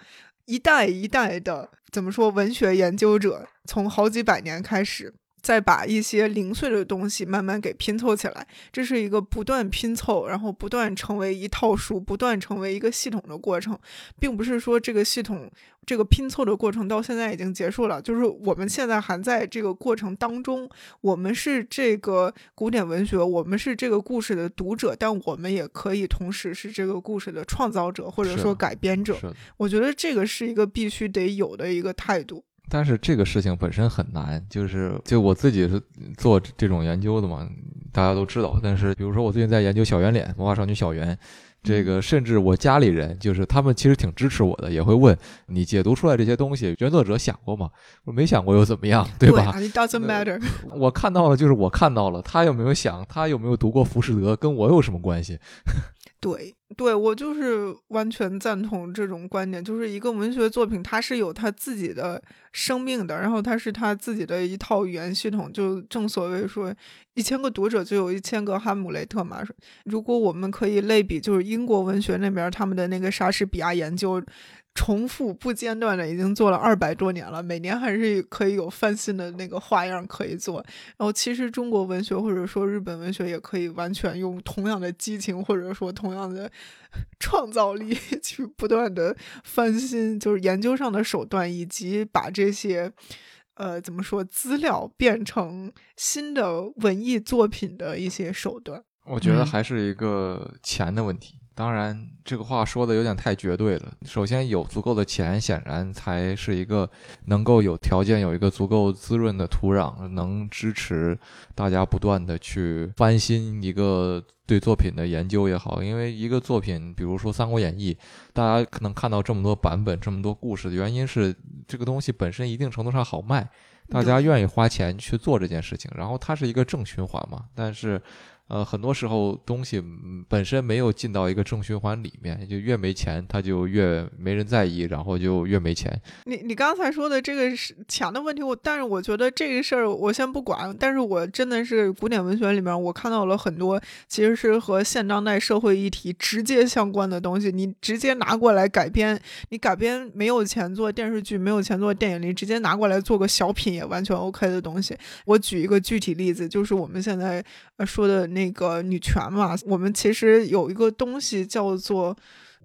一代一代的怎么说文学研究者，从好几百年开始。再把一些零碎的东西慢慢给拼凑起来，这是一个不断拼凑，然后不断成为一套书，不断成为一个系统的过程，并不是说这个系统这个拼凑的过程到现在已经结束了，就是我们现在还在这个过程当中。我们是这个古典文学，我们是这个故事的读者，但我们也可以同时是这个故事的创造者或者说改编者。我觉得这个是一个必须得有的一个态度。但是这个事情本身很难，就是就我自己是做这种研究的嘛，大家都知道。但是比如说我最近在研究小圆脸，魔法少女小圆，这个甚至我家里人就是他们其实挺支持我的，也会问你解读出来这些东西，原作者想过吗？我没想过又怎么样，对吧？It doesn't matter。我看到了就是我看到了，他有没有想，他有没有读过浮士德，跟我有什么关系？对，对我就是完全赞同这种观点，就是一个文学作品，它是有它自己的生命的，然后它是它自己的一套语言系统，就正所谓说，一千个读者就有一千个哈姆雷特嘛。如果我们可以类比，就是英国文学那边他们的那个莎士比亚研究。重复不间断的已经做了二百多年了，每年还是可以有翻新的那个花样可以做。然后其实中国文学或者说日本文学也可以完全用同样的激情或者说同样的 创造力 去不断的翻新，就是研究上的手段以及把这些呃怎么说资料变成新的文艺作品的一些手段。我觉得还是一个钱的问题。当然，这个话说的有点太绝对了。首先，有足够的钱，显然才是一个能够有条件有一个足够滋润的土壤，能支持大家不断的去翻新一个对作品的研究也好。因为一个作品，比如说《三国演义》，大家可能看到这么多版本、这么多故事的原因是，这个东西本身一定程度上好卖。大家愿意花钱去做这件事情，然后它是一个正循环嘛。但是。呃，很多时候东西本身没有进到一个正循环里面，就越没钱，他就越没人在意，然后就越没钱。你你刚才说的这个是钱的问题，我但是我觉得这个事儿我先不管。但是我真的是古典文学里面，我看到了很多其实是和现当代社会议题直接相关的东西，你直接拿过来改编，你改编没有钱做电视剧，没有钱做电影，你直接拿过来做个小品也完全 OK 的东西。我举一个具体例子，就是我们现在呃说的那。那个女权嘛，我们其实有一个东西叫做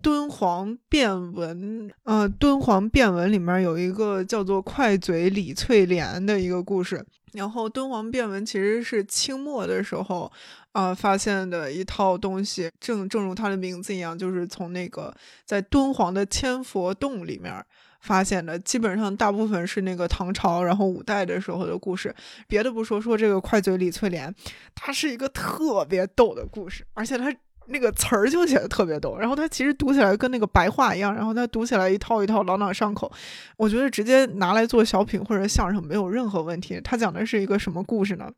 敦煌变文，呃，敦煌变文里面有一个叫做快嘴李翠莲的一个故事。然后敦煌变文其实是清末的时候，啊，发现的一套东西，正正如它的名字一样，就是从那个在敦煌的千佛洞里面。发现的基本上大部分是那个唐朝，然后五代的时候的故事。别的不说，说这个快嘴李翠莲，它是一个特别逗的故事，而且它那个词儿就写的特别逗。然后它其实读起来跟那个白话一样，然后它读起来一套一套朗朗上口。我觉得直接拿来做小品或者相声没有任何问题。它讲的是一个什么故事呢？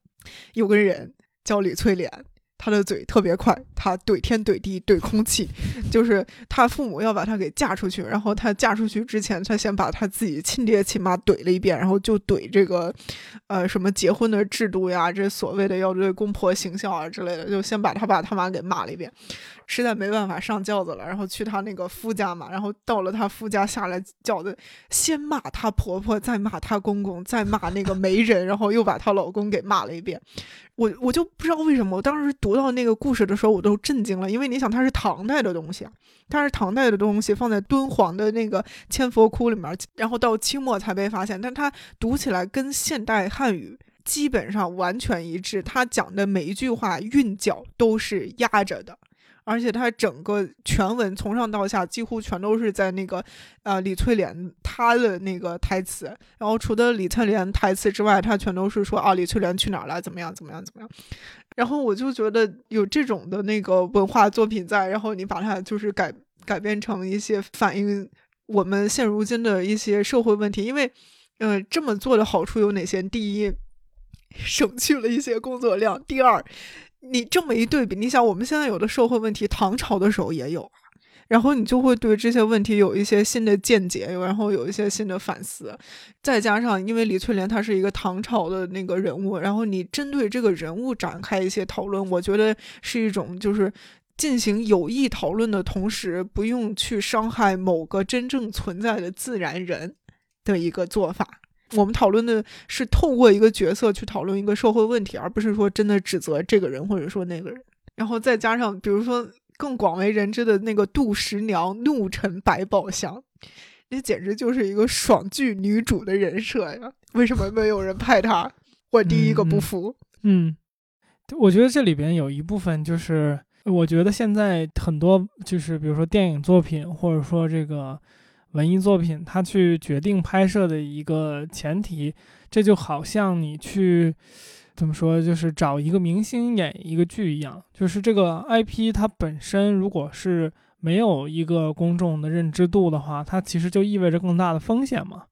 有个人叫李翠莲。他的嘴特别快，他怼天怼地怼空气，就是他父母要把他给嫁出去，然后他嫁出去之前，他先把他自己亲爹亲妈怼了一遍，然后就怼这个，呃，什么结婚的制度呀，这所谓的要对公婆行孝啊之类的，就先把他爸他妈给骂了一遍。实在没办法上轿子了，然后去她那个夫家嘛，然后到了她夫家下来轿子，先骂她婆婆，再骂她公公，再骂那个媒人，然后又把她老公给骂了一遍。我我就不知道为什么，我当时读到那个故事的时候，我都震惊了，因为你想，它是唐代的东西啊，它是唐代的东西，放在敦煌的那个千佛窟里面，然后到清末才被发现，但它读起来跟现代汉语基本上完全一致，它讲的每一句话韵脚都是压着的。而且他整个全文从上到下几乎全都是在那个，呃，李翠莲她的那个台词。然后除了李翠莲台词之外，他全都是说啊，李翠莲去哪儿了？怎么样？怎么样？怎么样？然后我就觉得有这种的那个文化作品在，然后你把它就是改改编成一些反映我们现如今的一些社会问题。因为，嗯，这么做的好处有哪些？第一，省去了一些工作量；第二。你这么一对比，你想我们现在有的社会问题，唐朝的时候也有，然后你就会对这些问题有一些新的见解，然后有一些新的反思。再加上，因为李翠莲她是一个唐朝的那个人物，然后你针对这个人物展开一些讨论，我觉得是一种就是进行有益讨论的同时，不用去伤害某个真正存在的自然人的一个做法。我们讨论的是透过一个角色去讨论一个社会问题，而不是说真的指责这个人或者说那个人。然后再加上，比如说更广为人知的那个杜十娘怒沉百宝箱，那简直就是一个爽剧女主的人设呀！为什么没有人拍她？我第一个不服。嗯，我觉得这里边有一部分就是，我觉得现在很多就是比如说电影作品，或者说这个。文艺作品，他去决定拍摄的一个前提，这就好像你去怎么说，就是找一个明星演一个剧一样，就是这个 IP 它本身如果是没有一个公众的认知度的话，它其实就意味着更大的风险嘛。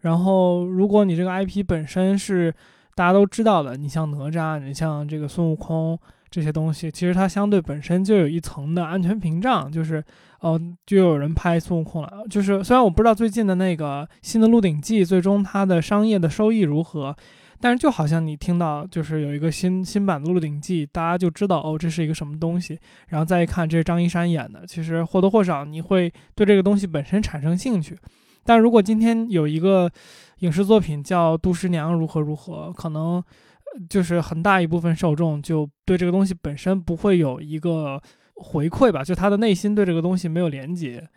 然后，如果你这个 IP 本身是大家都知道的，你像哪吒，你像这个孙悟空。这些东西其实它相对本身就有一层的安全屏障，就是，呃，就有人拍孙悟空了。就是虽然我不知道最近的那个新的《鹿鼎记》最终它的商业的收益如何，但是就好像你听到就是有一个新新版的《鹿鼎记》，大家就知道哦，这是一个什么东西。然后再一看，这是张一山演的，其实或多或少你会对这个东西本身产生兴趣。但如果今天有一个影视作品叫《杜十娘》如何如何，可能。就是很大一部分受众就对这个东西本身不会有一个回馈吧，就他的内心对这个东西没有连接，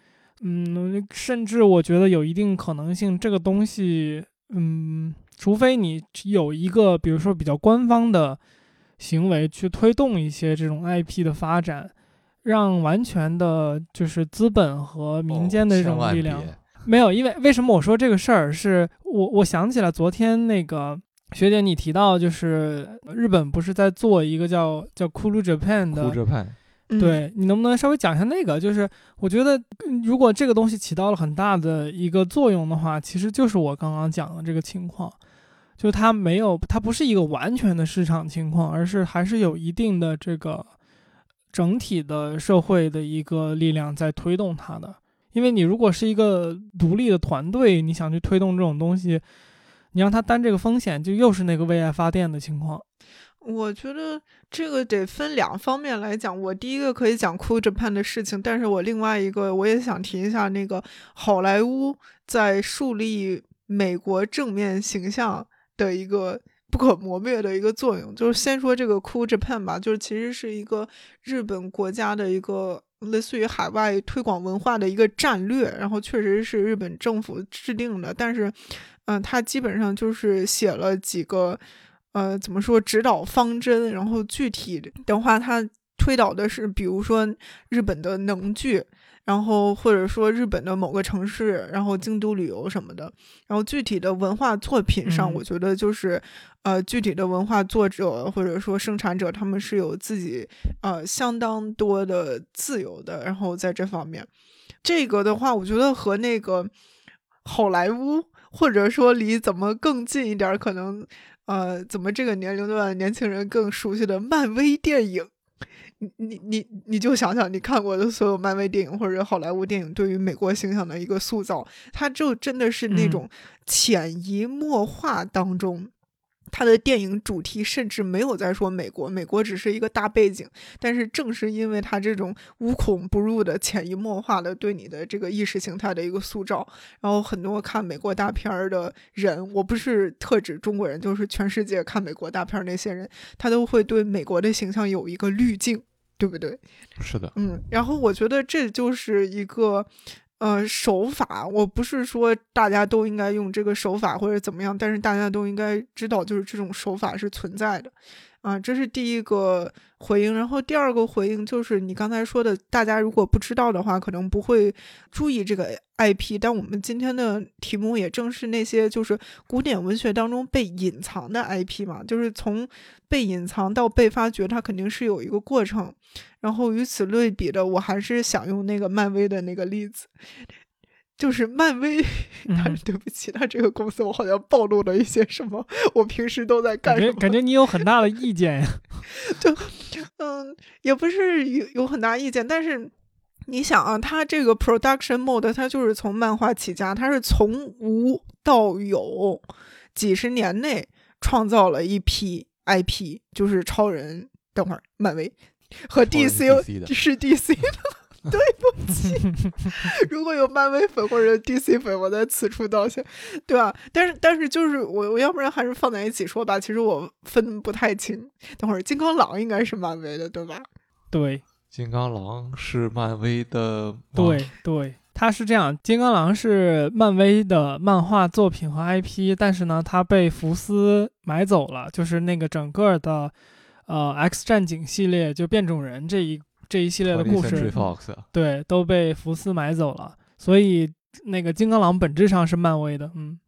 嗯，甚至我觉得有一定可能性，这个东西，嗯，除非你有一个比如说比较官方的行为去推动一些这种 IP 的发展，让完全的就是资本和民间的这种力量没有，因为为什么我说这个事儿，是我我想起来昨天那个。学姐，你提到就是日本不是在做一个叫叫 Cool Japan 的，Cool Japan，对你能不能稍微讲一下那个？就是我觉得如果这个东西起到了很大的一个作用的话，其实就是我刚刚讲的这个情况，就它没有，它不是一个完全的市场情况，而是还是有一定的这个整体的社会的一个力量在推动它的。因为你如果是一个独立的团队，你想去推动这种东西，你让他担这个风险，就又是那个为爱发电的情况。我觉得这个得分两方面来讲。我第一个可以讲 Cool Japan 的事情，但是我另外一个我也想提一下那个好莱坞在树立美国正面形象的一个不可磨灭的一个作用。就是先说这个 Cool Japan 吧，就是其实是一个日本国家的一个。类似于海外推广文化的一个战略，然后确实是日本政府制定的，但是，嗯，他基本上就是写了几个，呃，怎么说指导方针，然后具体的话，他推导的是，比如说日本的能剧。然后或者说日本的某个城市，然后京都旅游什么的，然后具体的文化作品上，我觉得就是，呃，具体的文化作者或者说生产者，他们是有自己呃相当多的自由的。然后在这方面，这个的话，我觉得和那个好莱坞或者说离怎么更近一点，可能呃，怎么这个年龄段年轻人更熟悉的漫威电影。你你你你就想想你看过的所有漫威电影或者好莱坞电影对于美国形象的一个塑造，它就真的是那种潜移默化当中。他的电影主题甚至没有在说美国，美国只是一个大背景。但是正是因为他这种无孔不入的潜移默化的对你的这个意识形态的一个塑造，然后很多看美国大片儿的人，我不是特指中国人，就是全世界看美国大片儿那些人，他都会对美国的形象有一个滤镜，对不对？是的，嗯。然后我觉得这就是一个。呃，手法，我不是说大家都应该用这个手法或者怎么样，但是大家都应该知道，就是这种手法是存在的。啊，这是第一个回应，然后第二个回应就是你刚才说的，大家如果不知道的话，可能不会注意这个 IP。但我们今天的题目也正是那些就是古典文学当中被隐藏的 IP 嘛，就是从被隐藏到被发掘，它肯定是有一个过程。然后与此类比的，我还是想用那个漫威的那个例子。就是漫威，但 是对不起，他这个公司我好像暴露了一些什么，我平时都在干什么？感觉你有很大的意见呀。就，嗯，也不是有有很大意见，但是你想啊，他这个 production mode，他就是从漫画起家，他是从无到有，几十年内创造了一批 IP，就是超人，等会儿漫威和 DC 是 DC 的。对不起，如果有漫威粉或者 DC 粉，我在此处道歉，对吧？但是但是就是我我要不然还是放在一起说吧。其实我分不太清。等会儿金刚狼应该是漫威的，对吧？对，金刚狼是漫威的。对对，他是这样，金刚狼是漫威的漫画作品和 IP，但是呢，他被福斯买走了，就是那个整个的呃 X 战警系列就变种人这一。这一系列的故事，对，都被福斯买走了，所以那个金刚狼本质上是漫威的，嗯，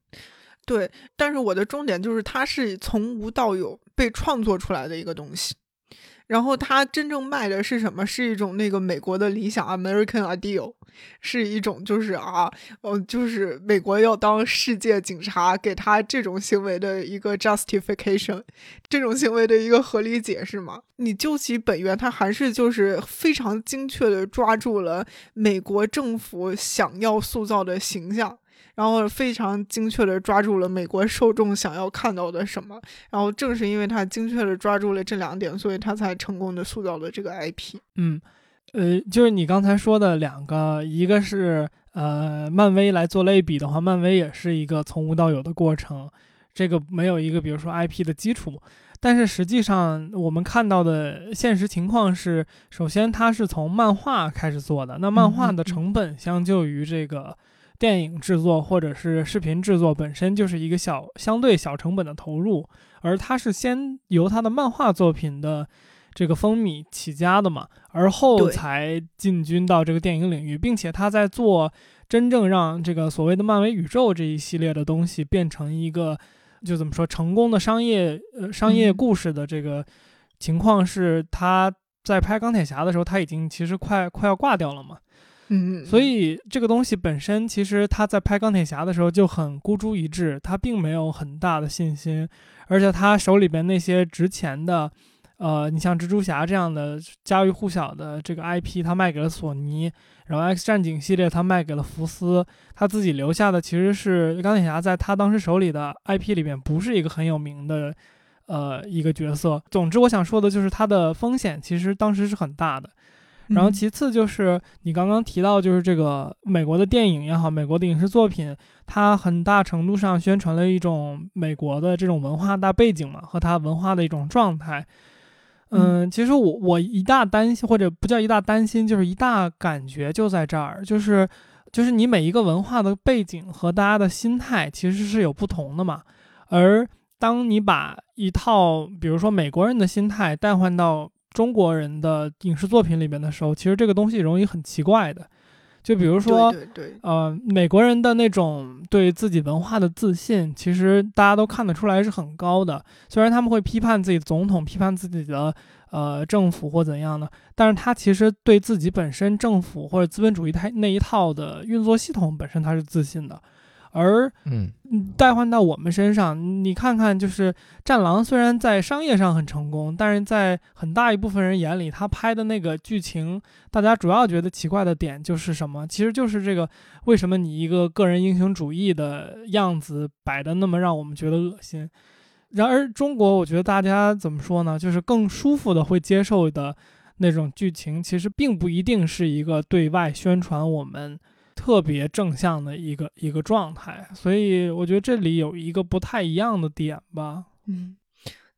对。但是我的重点就是，它是从无到有被创作出来的一个东西。然后他真正卖的是什么？是一种那个美国的理想，American Ideal，是一种就是啊，嗯，就是美国要当世界警察，给他这种行为的一个 justification，这种行为的一个合理解释嘛？你究其本源，他还是就是非常精确的抓住了美国政府想要塑造的形象。然后非常精确地抓住了美国受众想要看到的什么，然后正是因为他精确地抓住了这两点，所以他才成功的塑造了这个 IP。嗯，呃，就是你刚才说的两个，一个是呃，漫威来做类比的话，漫威也是一个从无到有的过程，这个没有一个比如说 IP 的基础，但是实际上我们看到的现实情况是，首先它是从漫画开始做的，那漫画的成本相较于这个。电影制作或者是视频制作本身就是一个小相对小成本的投入，而他是先由他的漫画作品的这个风靡起家的嘛，而后才进军到这个电影领域，并且他在做真正让这个所谓的漫威宇宙这一系列的东西变成一个就怎么说成功的商业呃商业故事的这个情况是他在拍钢铁侠的时候他已经其实快快要挂掉了嘛。嗯，所以这个东西本身，其实他在拍钢铁侠的时候就很孤注一掷，他并没有很大的信心，而且他手里边那些值钱的，呃，你像蜘蛛侠这样的家喻户晓的这个 IP，他卖给了索尼，然后 X 战警系列他卖给了福斯，他自己留下的其实是钢铁侠在他当时手里的 IP 里边不是一个很有名的，呃，一个角色。总之，我想说的就是他的风险其实当时是很大的。然后其次就是你刚刚提到，就是这个美国的电影也好，美国的影视作品，它很大程度上宣传了一种美国的这种文化大背景嘛，和它文化的一种状态。嗯，其实我我一大担心，或者不叫一大担心，就是一大感觉就在这儿，就是就是你每一个文化的背景和大家的心态其实是有不同的嘛。而当你把一套，比如说美国人的心态代换到中国人的影视作品里面的时候，其实这个东西容易很奇怪的。就比如说，对对对，呃，美国人的那种对自己文化的自信，其实大家都看得出来是很高的。虽然他们会批判自己总统、批判自己的呃政府或怎样的，但是他其实对自己本身政府或者资本主义他那一套的运作系统本身他是自信的。而嗯，代换到我们身上，你看看，就是《战狼》虽然在商业上很成功，但是在很大一部分人眼里，他拍的那个剧情，大家主要觉得奇怪的点就是什么？其实就是这个，为什么你一个个人英雄主义的样子摆的那么让我们觉得恶心？然而中国，我觉得大家怎么说呢？就是更舒服的会接受的那种剧情，其实并不一定是一个对外宣传我们。特别正向的一个一个状态，所以我觉得这里有一个不太一样的点吧。嗯，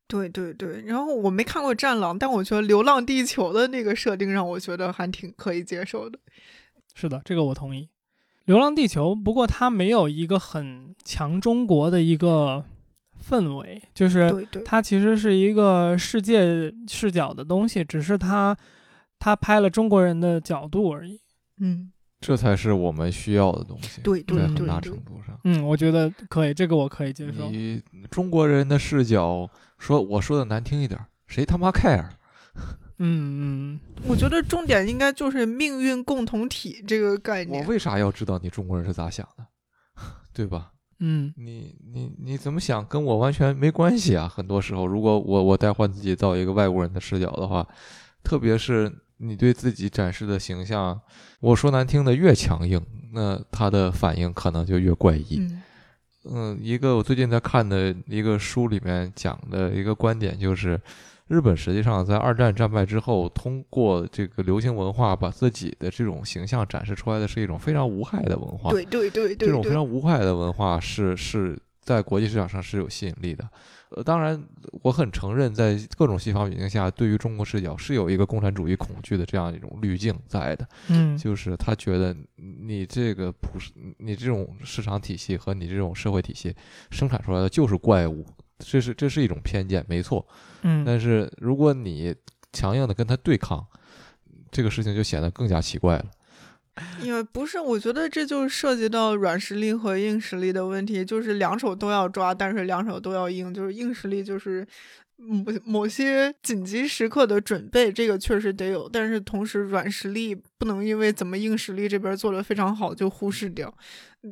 对对对。然后我没看过《战狼》，但我觉得《流浪地球》的那个设定让我觉得还挺可以接受的。是的，这个我同意。《流浪地球》不过它没有一个很强中国的一个氛围，就是它其实是一个世界视角的东西，只是它它拍了中国人的角度而已。嗯。这才是我们需要的东西，对，在很大程度上，嗯，我觉得可以，这个我可以接受。你中国人的视角，说我说的难听一点，谁他妈 care？嗯嗯，我觉得重点应该就是命运共同体这个概念。我为啥要知道你中国人是咋想的？对吧？嗯，你你你怎么想，跟我完全没关系啊。很多时候，如果我我代换自己到一个外国人的视角的话，特别是。你对自己展示的形象，我说难听的越强硬，那他的反应可能就越怪异。嗯，一个我最近在看的一个书里面讲的一个观点就是，日本实际上在二战战败之后，通过这个流行文化把自己的这种形象展示出来的是一种非常无害的文化。对对对对，这种非常无害的文化是是在国际市场上是有吸引力的。呃，当然，我很承认，在各种西方语境下，对于中国视角是有一个共产主义恐惧的这样一种滤镜在的。嗯，就是他觉得你这个不是你这种市场体系和你这种社会体系生产出来的就是怪物，这是这是一种偏见，没错。嗯，但是如果你强硬的跟他对抗，这个事情就显得更加奇怪了。因为不是，我觉得这就涉及到软实力和硬实力的问题，就是两手都要抓，但是两手都要硬，就是硬实力就是。某某些紧急时刻的准备，这个确实得有，但是同时软实力不能因为怎么硬实力这边做的非常好就忽视掉，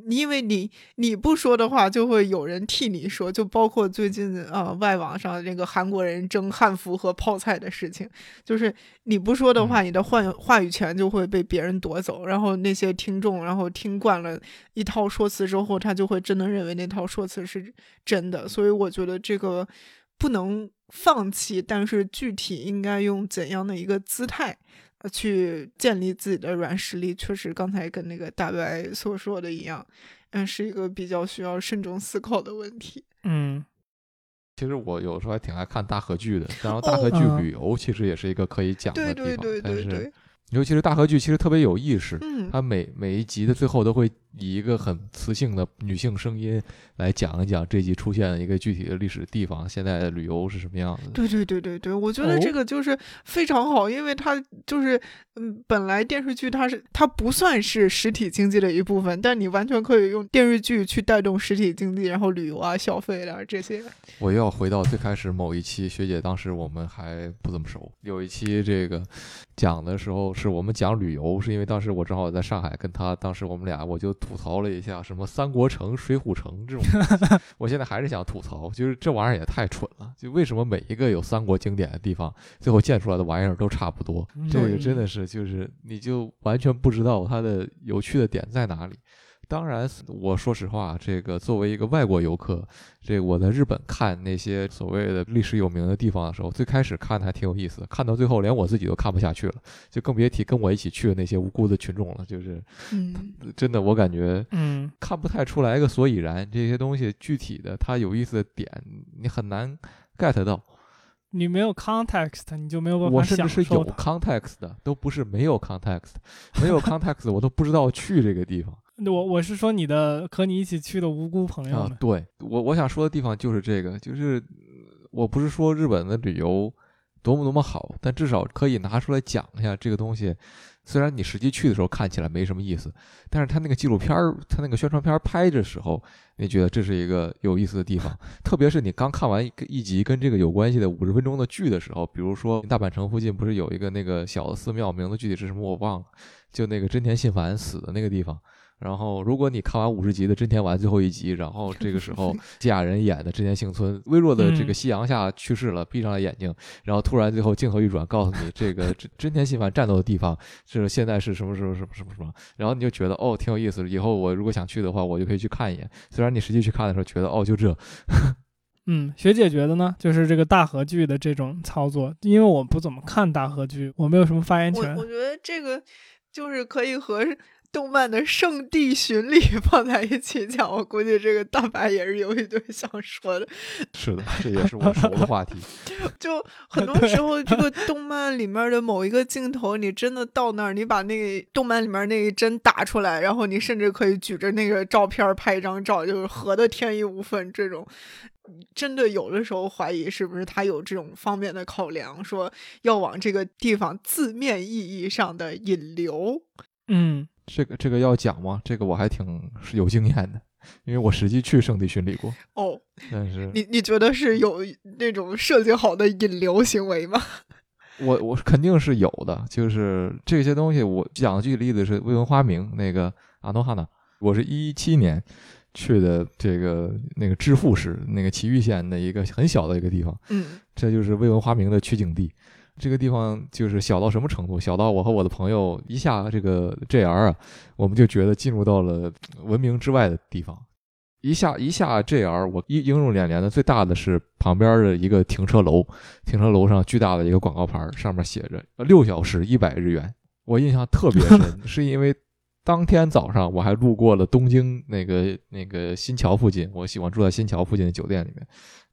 因为你你不说的话，就会有人替你说，就包括最近啊外网上那个韩国人争汉服和泡菜的事情，就是你不说的话，你的话话语权就会被别人夺走，然后那些听众，然后听惯了一套说辞之后，他就会真的认为那套说辞是真的，所以我觉得这个不能。放弃，但是具体应该用怎样的一个姿态，呃，去建立自己的软实力？确实，刚才跟那个大白所说的一样，嗯，是一个比较需要慎重思考的问题。嗯，其实我有时候还挺爱看大河剧的，然后大河剧旅游其实也是一个可以讲的地方。但是，尤其是大河剧，其实特别有意识。嗯，它每每一集的最后都会以一个很磁性的女性声音来讲一讲这集出现的一个具体的历史地方，现在的旅游是什么样子的。对对对对对，我觉得哦这个就是非常好，因为它就是嗯，本来电视剧它是它不算是实体经济的一部分，但你完全可以用电视剧去带动实体经济，然后旅游啊、消费啊这些。我又要回到最开始某一期，学姐当时我们还不怎么熟。有一期这个讲的时候，是我们讲旅游，是因为当时我正好在上海跟她，当时我们俩我就吐槽了一下什么三国城、水浒城这种。我现在还是想吐槽，就是这玩意儿也太蠢了。就为什么每一个有三国经典的地方，最后建出来的玩意儿都差不多？这个真的是就是你就完全不知道它的有趣的点在哪里。当然，我说实话，这个作为一个外国游客，这个我在日本看那些所谓的历史有名的地方的时候，最开始看的还挺有意思，看到最后连我自己都看不下去了，就更别提跟我一起去的那些无辜的群众了。就是嗯，真的，我感觉嗯看不太出来个所以然，这些东西具体的它有意思的点，你很难 get 到。你没有 context，你就没有办法我甚至是有。context 的，都不是没有 context，没有 context 我都不知道去这个地方。我我是说你的和你一起去的无辜朋友们，，啊对我我想说的地方就是这个，就是呃我不是说日本的旅游多么多么好，但至少可以拿出来讲一下这个东西。虽然你实际去的时候看起来没什么意思，但是他那个纪录片儿，他那个宣传片儿拍的时候，你觉得这是一个有意思的地方。特别是你刚看完一集跟这个有关系的五十分钟的剧的时候，比如说大阪城附近不是有一个那个小的寺庙，名字具体是什么我忘了，就那个真田信繁死的那个地方。然后，如果你看完五十集的真田丸最后一集，然后这个时候 季亚人演的真田幸村微弱的这个嗯夕阳下去世了，闭上了眼睛，然后突然最后镜头一转，告诉你这个真真田信繁战斗的地方是现在是什么什么什么什么什么，然后你就觉得哦挺有意思的，以后我如果想去的话，我就可以去看一眼。虽然你实际去看的时候觉得哦就这，嗯，学姐觉得呢？就是这个大合剧的这种操作，因为我不怎么看大合剧，我没有什么发言权我我。觉得这个就是可以和动漫的圣地巡礼 放在一起讲，我估计这个大白也是有一堆想说的。是的，这也是我熟的话题。就很多时候，这个动漫里面的某一个镜头，你真的到那儿，你把那个动漫里面那一帧打出来，然后你甚至可以举着那个照片拍一张照，就是合的天衣无缝。这种真的有的时候怀疑是不是他有这种方面的考量，说要往这个地方字面意义上的引流。嗯，这个这个要讲吗？这个我还挺是有经验的，因为我实际去圣地巡礼过。哦，但是你你觉得是有那种设计好的引流行为吗？我我肯定是有的，就是这些东西。我讲的具体例子是未闻花名那个阿诺哈纳，我是一七年去的这个那个致富市那个崎玉县的一个很小的一个地方，嗯这就是未闻花名的取景地。这个地方就是小到什么程度？小到我和我的朋友一下这个 JR 啊，我们就觉得进入到了文明之外的地方。一下一下 JR，我一映入眼帘的最大的是旁边的一个停车楼，停车楼上巨大的一个广告牌，上面写着“六小时一百日元”。我印象特别深，是因为当天早上我还路过了东京那个那个新桥附近，我喜欢住在新桥附近的酒店里面，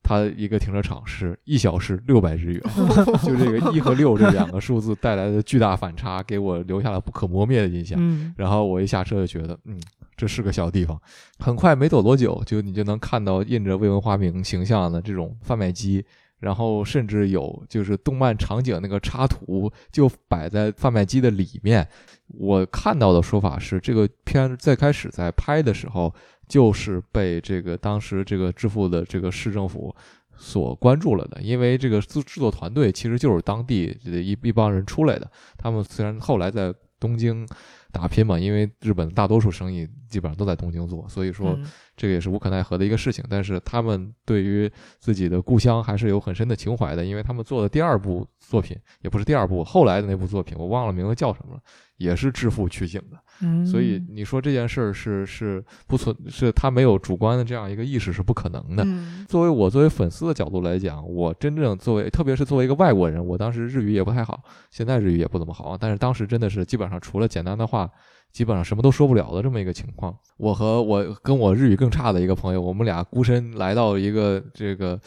它一个停车场是一小时六百日元。就这个一和六这两个数字带来的巨大反差，给我留下了不可磨灭的印象。嗯然后我一下车就觉得，嗯，这是个小地方。很快没走多久，就你就能看到印着未闻花名形象的这种贩卖机，然后甚至有就是动漫场景那个插图就摆在贩卖机的里面。我看到的说法是，这个片最开始在拍的时候，就是被这个当时这个致富的这个市政府。所关注了的，因为这个制制作团队其实就是当地的一一帮人出来的。他们虽然后来在东京打拼嘛，因为日本大多数生意基本上都在东京做，所以说这个也是无可奈何的一个事情。但是他们对于自己的故乡还是有很深的情怀的，因为他们做的第二部作品也不是第二部，后来的那部作品我忘了名字叫什么了，也是致富取景的。嗯，所以你说这件事儿是是不存，是他没有主观的这样一个意识是不可能的。嗯作为我作为粉丝的角度来讲，我真正作为，特别是作为一个外国人，我当时日语也不太好，现在日语也不怎么好，但是当时真的是基本上除了简单的话，基本上什么都说不了的这么一个情况。我和我跟我日语更差的一个朋友，我们俩孤身来到一个这个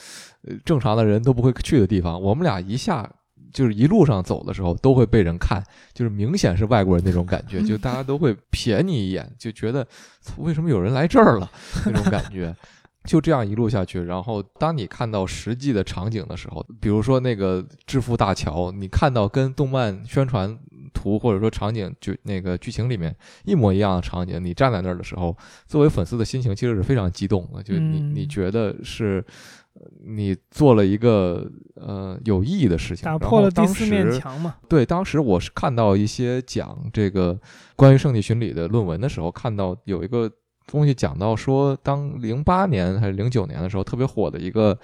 正常的人都不会去的地方，我们俩一下就是一路上走的时候都会被人看，就是明显是外国人那种感觉，就大家都会瞥你一眼，就觉得为什么有人来这儿了那种感觉。就这样一路下去，然后当你看到实际的场景的时候，比如说那个致富大桥，你看到跟动漫宣传图或者说场景就那个剧情里面一模一样的场景，你站在那儿的时候，作为粉丝的心情其实是非常激动的，就你你觉得是。你做了一个呃有意义的事情，打破了第四面墙嘛？对，当时我是看到一些讲这个关于圣地巡礼的论文的时候，看到有一个东西讲到说，当零八年还是零九年的时候，特别火的一个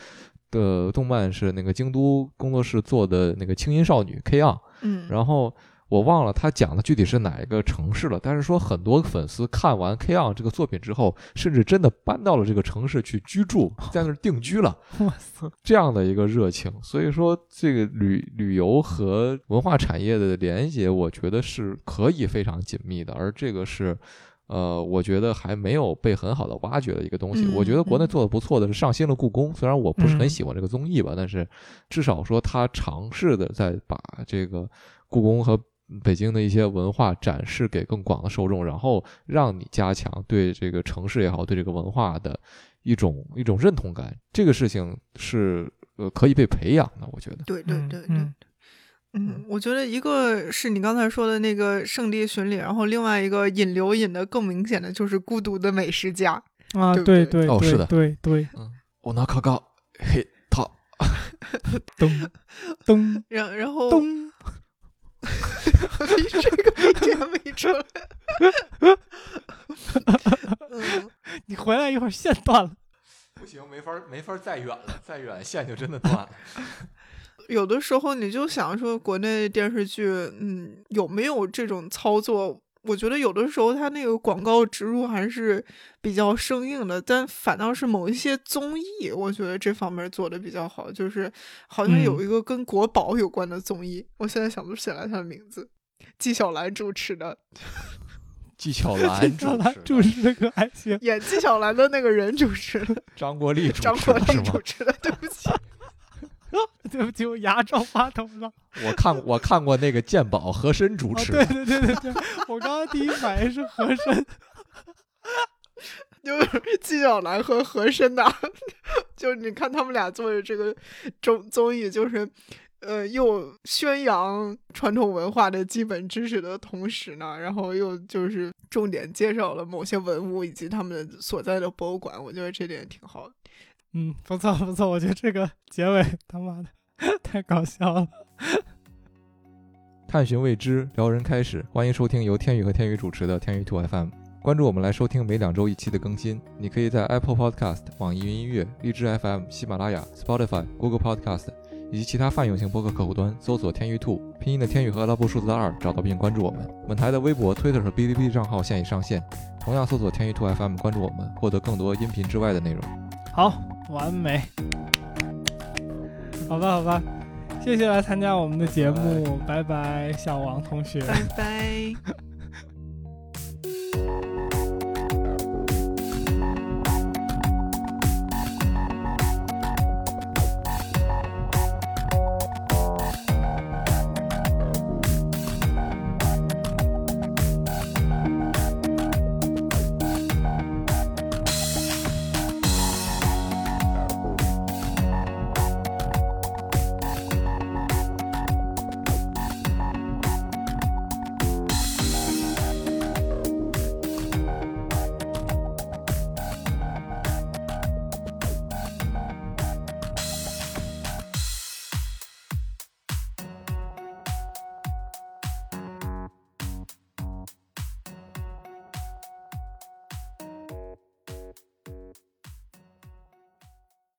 的动漫是那个京都工作室做的那个轻音少女 K on，嗯，然后。我忘了他讲的具体是哪一个城市了，但是说很多粉丝看完《K on》这个作品之后，甚至真的搬到了这个城市去居住，在那儿定居了。哇塞，这样的一个热情，所以说这个旅旅游和文化产业的连接，我觉得是可以非常紧密的，而这个是，呃，我觉得还没有被很好的挖掘的一个东西。我觉得国内做的不错的是上新了故宫，虽然我不是很喜欢这个综艺吧，但是至少说他尝试的在把这个故宫和北京的一些文化展示给更广的受众，然后让你加强对这个城市也好，对这个文化的一种一种认同感。这个事情是呃可以被培养的，我觉得。对对对对，嗯，我觉得一个是你刚才说的那个圣地巡礼，然后另外一个引流引的更明显的就是《孤独的美食家》啊，对对哦，是的，对对，嗯，我拿卡卡嘿他，咚咚，然然后咚。你这个没点没出来，你回来一会儿线断了，不行，没法没法再远了，再远线就真的断了。有的时候你就想说，国内电视剧，嗯，有没有这种操作？我觉得有的时候他那个广告植入还是比较生硬的，但反倒是某一些综艺，我觉得这方面做的比较好。就是好像有一个跟国宝有关的综艺，我现在想不起来他的名字，纪晓岚主持的。纪晓岚主持这个还行，演纪晓岚的那个人主持的。张国立张国立主持的，对不起。对不起，我牙撞话筒了。我看我看过那个鉴宝和珅主持。对对对对对，我刚刚第一反应是和珅，就是纪晓岚和和珅的，就是你看他们俩做的这个综综艺，就是呃，又宣扬传统文化的基本知识的同时呢，然后又就是重点介绍了某些文物以及他们所在的博物馆，我觉得这点挺好的。嗯，不错不错，我觉得这个结尾他妈的太搞笑了。探寻未知，撩人开始，欢迎收听由天宇和天宇主持的天宇兔 FM。关注我们来收听每两周一期的更新。你可以在 Apple Podcast、网易云音乐、荔枝 FM、喜马拉雅、Spotify、Google Podcast 以及其他泛用型播客客户端搜索“天宇兔”拼音的天宇和阿拉伯数字的二，找到并关注我们。本台的微博、Twitter 和哔哩哔哩账号现已上线，同样搜索“天宇兔 FM” 关注我们，获得更多音频之外的内容。好完美。好吧好吧谢谢来参加我们的节目拜拜。小王同学。拜拜。